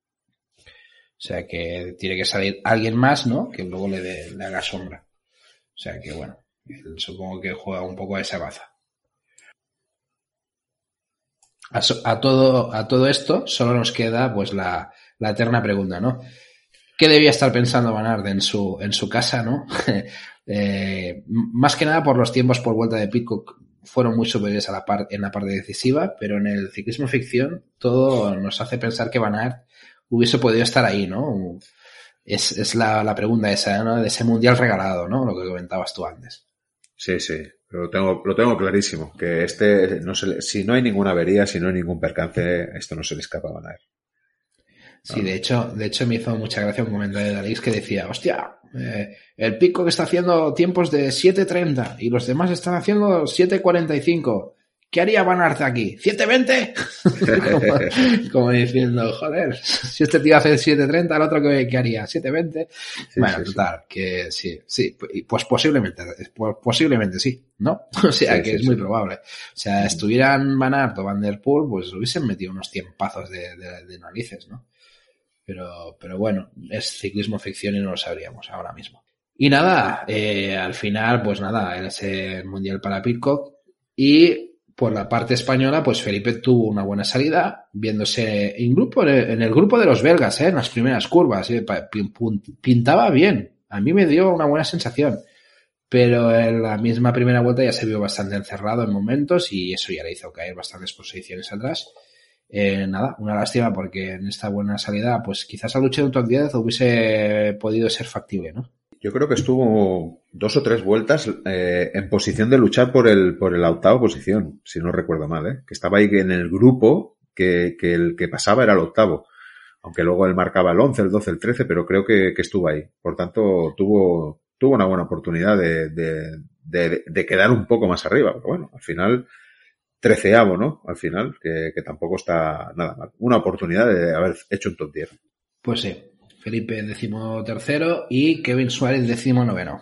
O sea que tiene que salir alguien más, ¿no? Que luego le, le haga sombra. O sea que bueno, supongo que juega un poco a esa baza. A, todo, a todo esto solo nos queda pues la, la eterna pregunta, ¿no? ¿Qué debía estar pensando Van en su, en su casa, no? eh, más que nada por los tiempos por vuelta de Pitcock fueron muy superiores a la en la parte decisiva, pero en el ciclismo ficción todo nos hace pensar que Van hubiese podido estar ahí, ¿no? Es, es la, la, pregunta esa, ¿no? De ese mundial regalado, ¿no? Lo que comentabas tú antes. Sí, sí, lo tengo, lo tengo clarísimo, que este, no se si no hay ninguna avería, si no hay ningún percance, esto no se le escapa a Van Aert. Sí, de hecho, de hecho me hizo mucha gracia un comentario de Alex que decía, hostia, eh, el pico que está haciendo tiempos de 7.30 y los demás están haciendo 7.45. ¿Qué haría Van aquí? ¿7.20? como, diciendo, joder, si este tío hace 7.30, el otro ¿qué, haría? ¿7.20? bueno, total, que sí, sí, pues posiblemente, pues posiblemente sí, ¿no? O sea, que es muy probable. O sea, estuvieran Van Aert o Van Der Poel, pues hubiesen metido unos tiempazos de, de, de narices, ¿no? Pero, pero bueno, es ciclismo ficción y no lo sabríamos ahora mismo. Y nada, eh, al final, pues nada, era ese mundial para Pitcock. Y por la parte española, pues Felipe tuvo una buena salida, viéndose en, grupo, en el grupo de los belgas, ¿eh? en las primeras curvas. ¿eh? Pintaba bien. A mí me dio una buena sensación. Pero en la misma primera vuelta ya se vio bastante encerrado en momentos y eso ya le hizo caer bastantes posiciones atrás. Eh, nada, una lástima porque en esta buena salida, pues quizás la lucha de un top 10 hubiese podido ser factible, ¿no? Yo creo que estuvo dos o tres vueltas eh, en posición de luchar por el, por la octava posición, si no recuerdo mal, ¿eh? que estaba ahí en el grupo que, que el que pasaba era el octavo. Aunque luego él marcaba el 11, el 12, el 13, pero creo que, que estuvo ahí. Por tanto, tuvo, tuvo una buena oportunidad de, de, de, de quedar un poco más arriba. Pero bueno, al final treceavo, ¿no? Al final, que, tampoco está nada mal. Una oportunidad de haber hecho un top 10. Pues sí. Felipe décimo tercero y Kevin Suárez décimo noveno.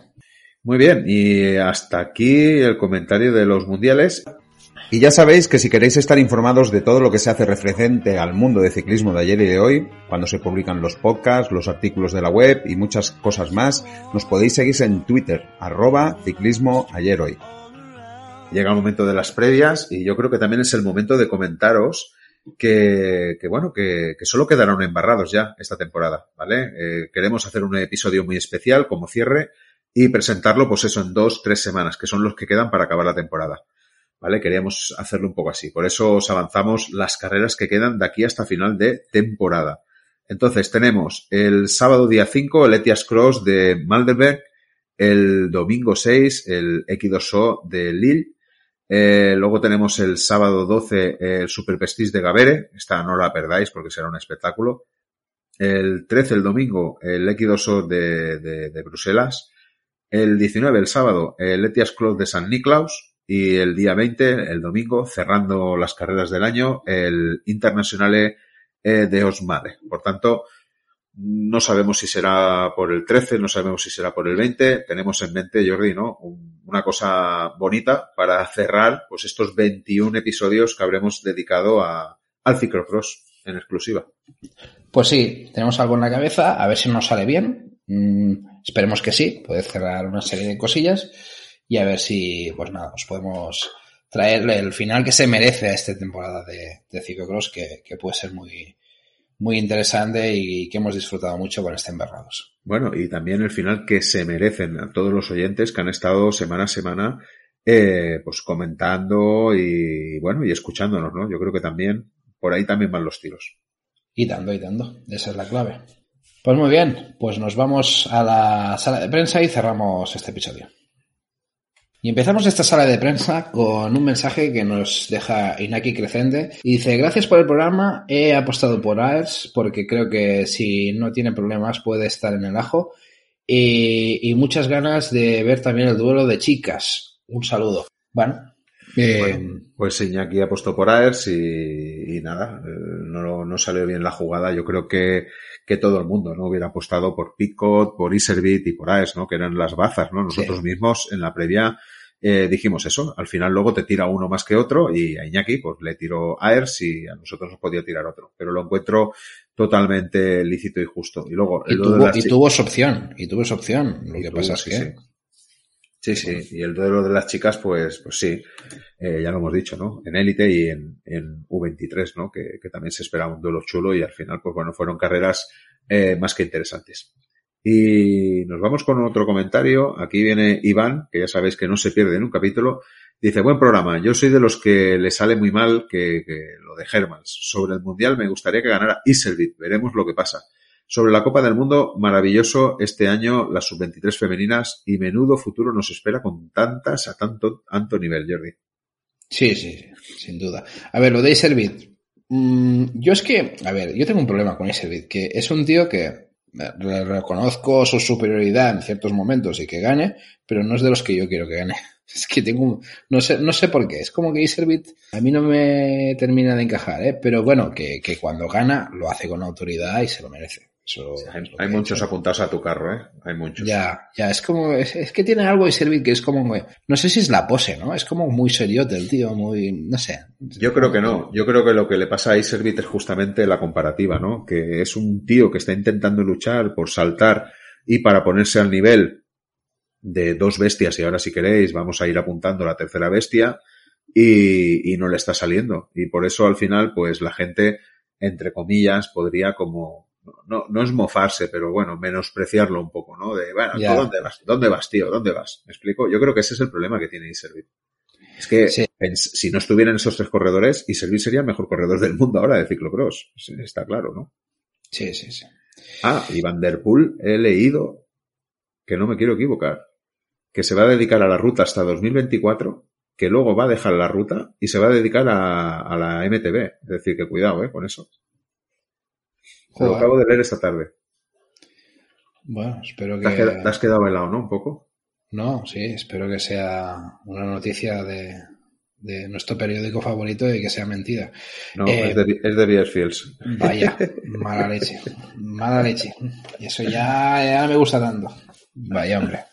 Muy bien, y hasta aquí el comentario de los mundiales. Y ya sabéis que si queréis estar informados de todo lo que se hace referente al mundo de ciclismo de ayer y de hoy, cuando se publican los podcasts, los artículos de la web y muchas cosas más, nos podéis seguir en Twitter, arroba ciclismo ayer hoy llega el momento de las previas y yo creo que también es el momento de comentaros que, que bueno, que, que, solo quedaron embarrados ya esta temporada, ¿vale? Eh, queremos hacer un episodio muy especial como cierre y presentarlo, pues eso, en dos, tres semanas, que son los que quedan para acabar la temporada. ¿Vale? Queríamos hacerlo un poco así. Por eso os avanzamos las carreras que quedan de aquí hasta final de temporada. Entonces, tenemos el sábado día 5 el Etias Cross de Malderberg, el domingo 6 el Equidoso de Lille, Eh, luego tenemos el sábado 12 el Super Prestige de Gavere. Esta no la perdáis porque será un espectáculo. El 13, el domingo, el Equidoso de, de, de Bruselas. El 19, el sábado, el Etias Club de San Niklaus. Y el día 20, el domingo, cerrando las carreras del año, el Internacionale eh, de Osmade. Por tanto, no sabemos si será por el 13, no sabemos si será por el 20. Tenemos en mente, Jordi, ¿no? Una cosa bonita para cerrar pues estos 21 episodios que habremos dedicado a, al ciclocross en exclusiva. Pues sí, tenemos algo en la cabeza, a ver si nos sale bien. Mm, esperemos que sí, puede cerrar una serie de cosillas y a ver si, pues nada, os podemos traerle el final que se merece a esta temporada de, de ciclocross que, que puede ser muy, muy interesante y que hemos disfrutado mucho con este Emberrados. Bueno, y también el final que se merecen a todos los oyentes que han estado semana a semana eh, pues comentando y bueno, y escuchándonos, ¿no? Yo creo que también por ahí también van los tiros. Y dando, y dando. Esa es la clave. Pues muy bien, pues nos vamos a la sala de prensa y cerramos este episodio. Y empezamos esta sala de prensa con un mensaje que nos deja Inaki Crecende. Y dice, gracias por el programa, he apostado por AERS porque creo que si no tiene problemas puede estar en el ajo. Y, y muchas ganas de ver también el duelo de chicas. Un saludo. Bueno, eh, bueno, pues Iñaki apostó por AERS y, y nada, no, no, salió bien la jugada. Yo creo que, que todo el mundo no hubiera apostado por Picot, por Iservit y por AERS, ¿no? Que eran las bazas, ¿no? Nosotros sí. mismos en la previa eh, dijimos eso. Al final luego te tira uno más que otro y a Iñaki pues le tiró AERS y a nosotros nos podía tirar otro. Pero lo encuentro totalmente lícito y justo. Y luego... Y, tuvo, y tuvo esa opción, y tuvo esa opción. Lo que tuvo, pasa es sí, que... Sí. Sí, sí, y el duelo de las chicas, pues, pues sí, eh, ya lo hemos dicho, ¿no? En élite y en, en U23, ¿no? Que, que, también se esperaba un duelo chulo y al final, pues bueno, fueron carreras eh, más que interesantes. Y nos vamos con otro comentario. Aquí viene Iván, que ya sabéis que no se pierde en un capítulo. Dice, buen programa. Yo soy de los que le sale muy mal que, que lo de Hermans. Sobre el Mundial me gustaría que ganara Iservit. Veremos lo que pasa. Sobre la Copa del Mundo, maravilloso este año las sub-23 femeninas y menudo futuro nos espera con tantas a tanto, tanto nivel, Jordi. Sí, sí, sin duda. A ver, lo de Iservit. Mmm, yo es que, a ver, yo tengo un problema con Iservit, que es un tío que reconozco su superioridad en ciertos momentos y que gane, pero no es de los que yo quiero que gane. Es que tengo un, no sé, no sé por qué. Es como que Iservit a mí no me termina de encajar, ¿eh? pero bueno, que, que cuando gana lo hace con autoridad y se lo merece. Eso, hay, hay muchos apuntados a tu carro, ¿eh? Hay muchos. Ya, ya, es como, es, es que tiene algo de servir que es como, no sé si es la pose, ¿no? Es como muy seriote el tío, muy, no sé. Yo creo que no. Yo creo que lo que le pasa a Iservit es justamente la comparativa, ¿no? Que es un tío que está intentando luchar por saltar y para ponerse al nivel de dos bestias y ahora si queréis vamos a ir apuntando la tercera bestia y, y no le está saliendo. Y por eso al final pues la gente, entre comillas, podría como no, no es mofarse, pero bueno, menospreciarlo un poco, ¿no? De, bueno, yeah. ¿dónde vas? ¿Dónde vas, tío? ¿Dónde vas? ¿Me explico? Yo creo que ese es el problema que tiene Iservit. Es que sí. si no estuvieran esos tres corredores, Iservit sería el mejor corredor del mundo ahora de ciclocross. Está claro, ¿no? Sí, sí, sí. Ah, y Van Der Poel he leído, que no me quiero equivocar, que se va a dedicar a la ruta hasta 2024, que luego va a dejar la ruta y se va a dedicar a, a la MTB. Es decir, que cuidado, ¿eh? Con eso. Joder. Lo acabo de leer esta tarde. Bueno, espero que. Te has, quedado, helado, ¿no? Un poco. No, sí, espero que sea una noticia de, de nuestro periódico favorito y que sea mentira. No, eh, es de, es de. Vaya, mala leche. Mala leche. Y eso ya, ya me gusta tanto. Vaya, hombre.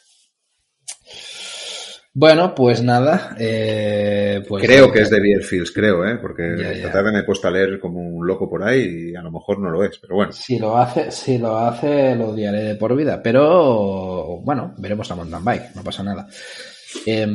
Bueno, pues nada. Eh, pues creo que es de Beerfields, creo, ¿eh? porque ya, esta tarde me he puesto a leer como un loco por ahí y a lo mejor no lo es, pero bueno. Si lo hace, si lo hace, lo odiaré de por vida. Pero bueno, veremos la mountain bike, no pasa nada. Eh,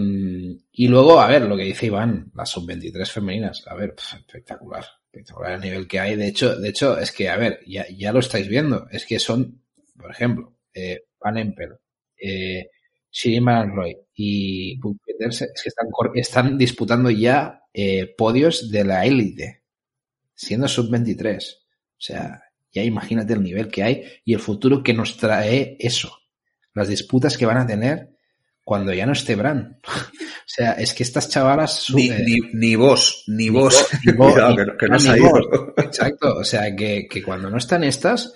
y luego, a ver, lo que dice Iván, las sub-23 femeninas, a ver, pff, espectacular, espectacular el nivel que hay. De hecho, de hecho, es que, a ver, ya, ya lo estáis viendo, es que son, por ejemplo, eh, Van Empel, eh, Shirin Van Roy y Peters es que están, están disputando ya eh, podios de la élite, siendo sub-23. O sea, ya imagínate el nivel que hay y el futuro que nos trae eso. Las disputas que van a tener cuando ya no esté Bran. o sea, es que estas chavalas... Ni, ni, ni vos, ni vos. Cuidado, que, no-. Exacto, o sea, que, que cuando no están estas,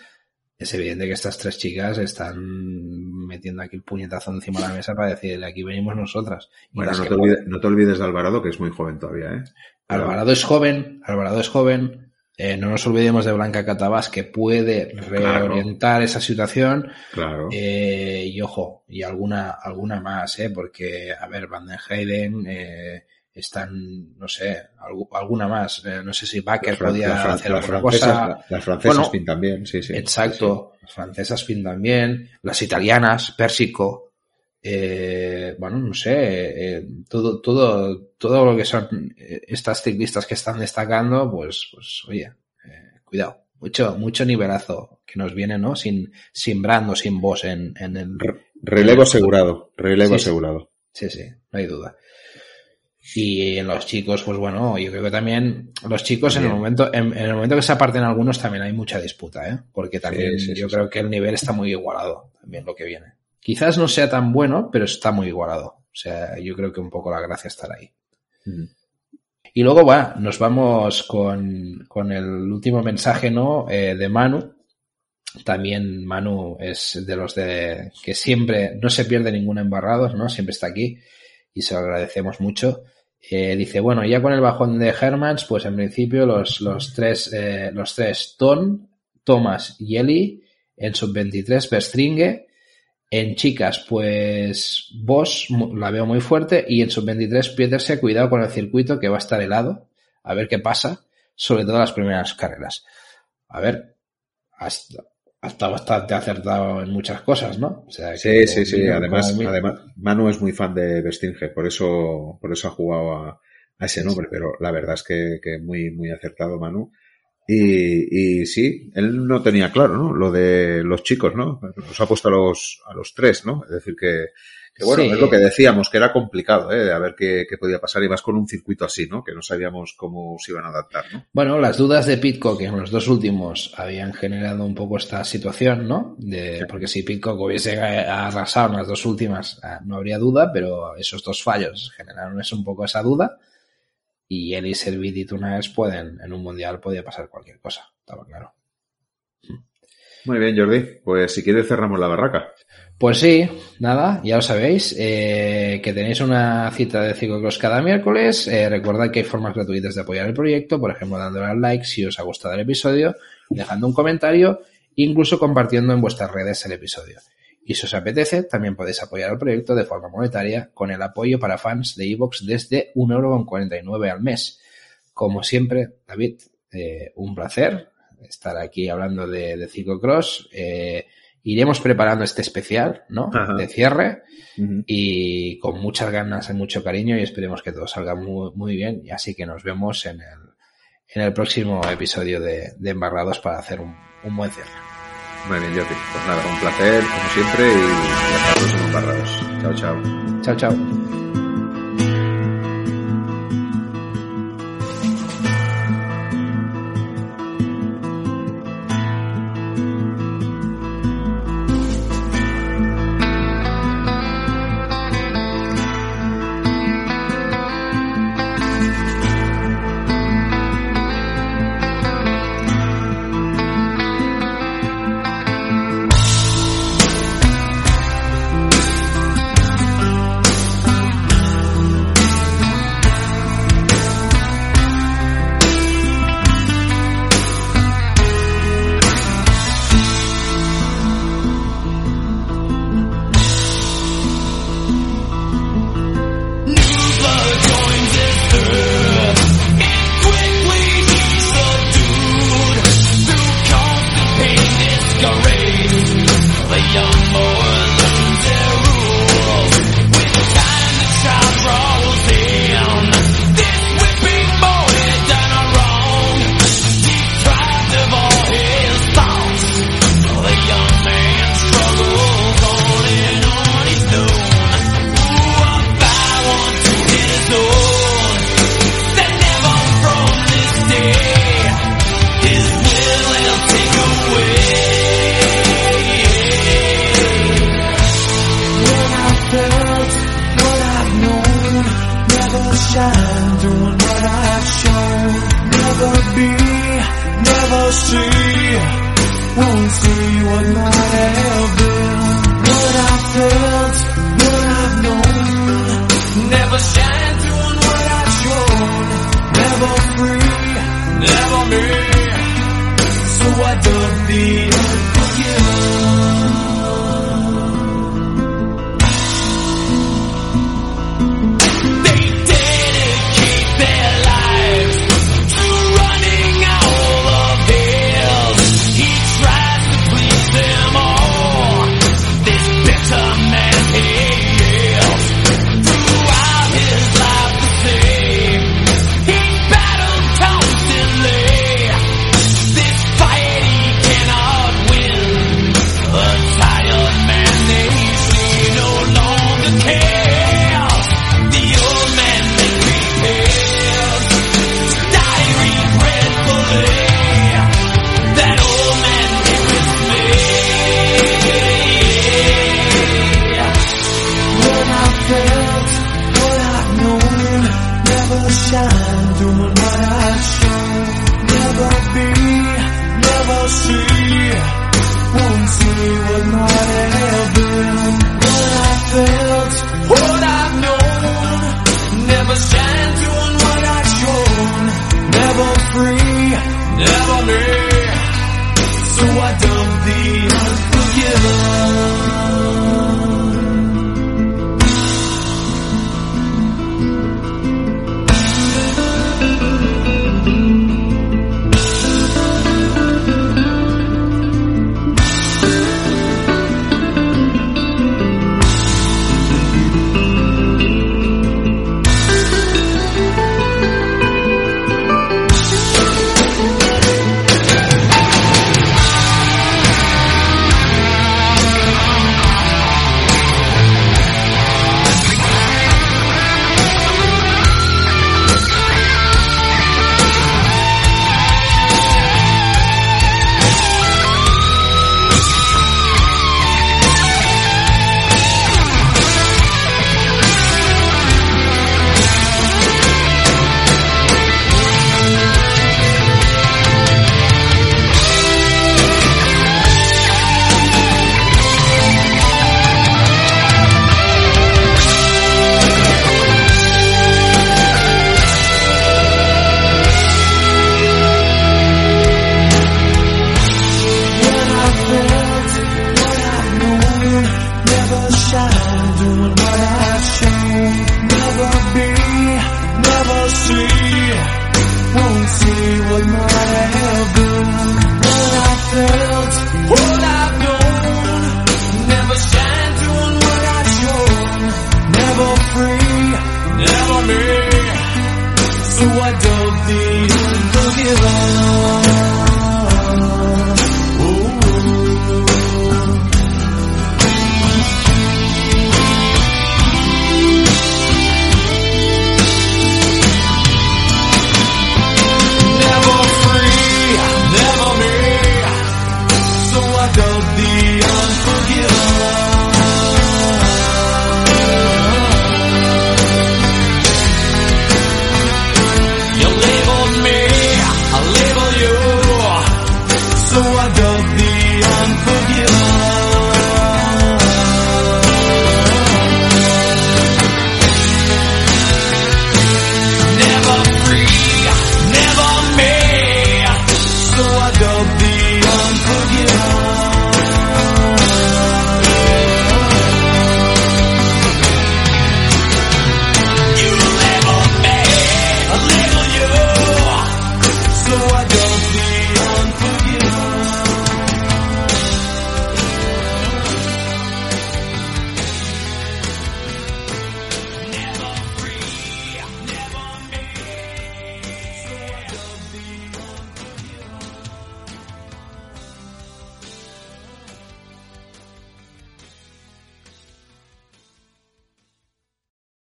es evidente que estas tres chicas están metiendo aquí el puñetazo encima de la mesa para decir, aquí venimos nosotras. Y Bueno, no te, olvides, no te olvides de Alvarado, que es muy joven todavía, ¿eh? Alvarado es joven, Alvarado es joven. eh, no nos olvidemos de Blanca Catabás, que puede reorientar esa situación. Claro. Eh, y ojo, y alguna, alguna más, ¿eh? Porque, a ver, Van den Heyden, eh, están, no sé, algu- alguna más. eh, no sé si Baker podía fran- hacer las alguna francesas, cosa. la- las francesas Bueno, pintan bien, sí, sí. Exacto. Las francesas fin también. Las italianas, Pérsico. Eh, bueno, no sé. eh, todo, todo, todo lo que son eh, estas ciclistas que están destacando, pues, pues, oye, eh, cuidado. Mucho, mucho nivelazo que nos viene, ¿no? Sin, sin Brando, sin voz en, en el, Relevo asegurado, relevo sí. asegurado. Sí, sí, no hay duda. Y en los chicos, pues bueno, yo creo que también los chicos en el momento, en, en el momento que se aparten algunos también hay mucha disputa, ¿eh? Porque también Sí, sí, yo sí, creo que el nivel está muy igualado, también lo que viene. Quizás no sea tan bueno, pero está muy igualado. O sea, yo creo que un poco la gracia estará ahí. Mm. Y luego, va, nos vamos con, con el último mensaje, ¿no? Eh, de Manu. También Manu es de los de que siempre no se pierde ningún embarrados, ¿no? Siempre está aquí y se lo agradecemos mucho. Eh, dice, bueno, ya con el bajón de Hermans, pues en principio los, los tres, eh, los tres, Ton, Thomas y Eli, en sub-23 Verstringe, en chicas, pues mu- la veo muy fuerte. Y en sub-23 Pieterse, cuidado con el circuito que va a estar helado, a ver qué pasa, sobre todo las primeras carreras. A ver, hasta, ha estado bastante acertado en muchas cosas, ¿no? O sea, Sí, sí, sí. Además, además, Manu es muy fan de Vestinge, por eso, por eso ha jugado a, a ese Sí, nombre, pero la verdad es que, que muy, muy acertado Manu. Y, y sí, él no tenía claro, ¿no? Lo de los chicos, ¿no? Nos ha puesto a los, a los tres, ¿no? Es decir, que, que bueno, Sí. es lo que decíamos, que era complicado, ¿eh? De a ver qué, qué podía pasar y más con un circuito así, ¿no? Que no sabíamos cómo se iban a adaptar, ¿no? Bueno, las dudas de Pitcock en los dos últimos habían generado un poco esta situación, ¿no? De, porque si Pitcock hubiese arrasado en las dos últimas, ah, no habría duda, pero esos dos fallos generaron eso un poco esa duda. Y él y Servid y Tunaes pueden, en un mundial podía pasar cualquier cosa, estaba claro. Muy bien, Jordi. Pues si quieres cerramos la barraca. Pues sí, nada, ya lo sabéis, eh, que tenéis una cita de ciclocross cada miércoles. Eh, recordad que hay formas gratuitas de apoyar el proyecto, por ejemplo, dándole al like si os ha gustado el episodio, dejando un comentario, incluso compartiendo en vuestras redes el episodio. Y si os apetece, también podéis apoyar al proyecto de forma monetaria con el apoyo para fans de iVoox desde 1,49€ al mes. Como siempre, David, eh, un placer estar aquí hablando de, de ciclocross. Eh, iremos preparando este especial, ¿no? Ajá. De cierre y con muchas ganas y mucho cariño y esperemos que todo salga muy, muy bien. Y así que nos vemos en el, en el próximo episodio de, de Embarrados para hacer un, un buen cierre. Muy bien, Jordi. Pues nada, un placer, como siempre, y hasta el próximo Barrados. Chao, chao. Chao, chao.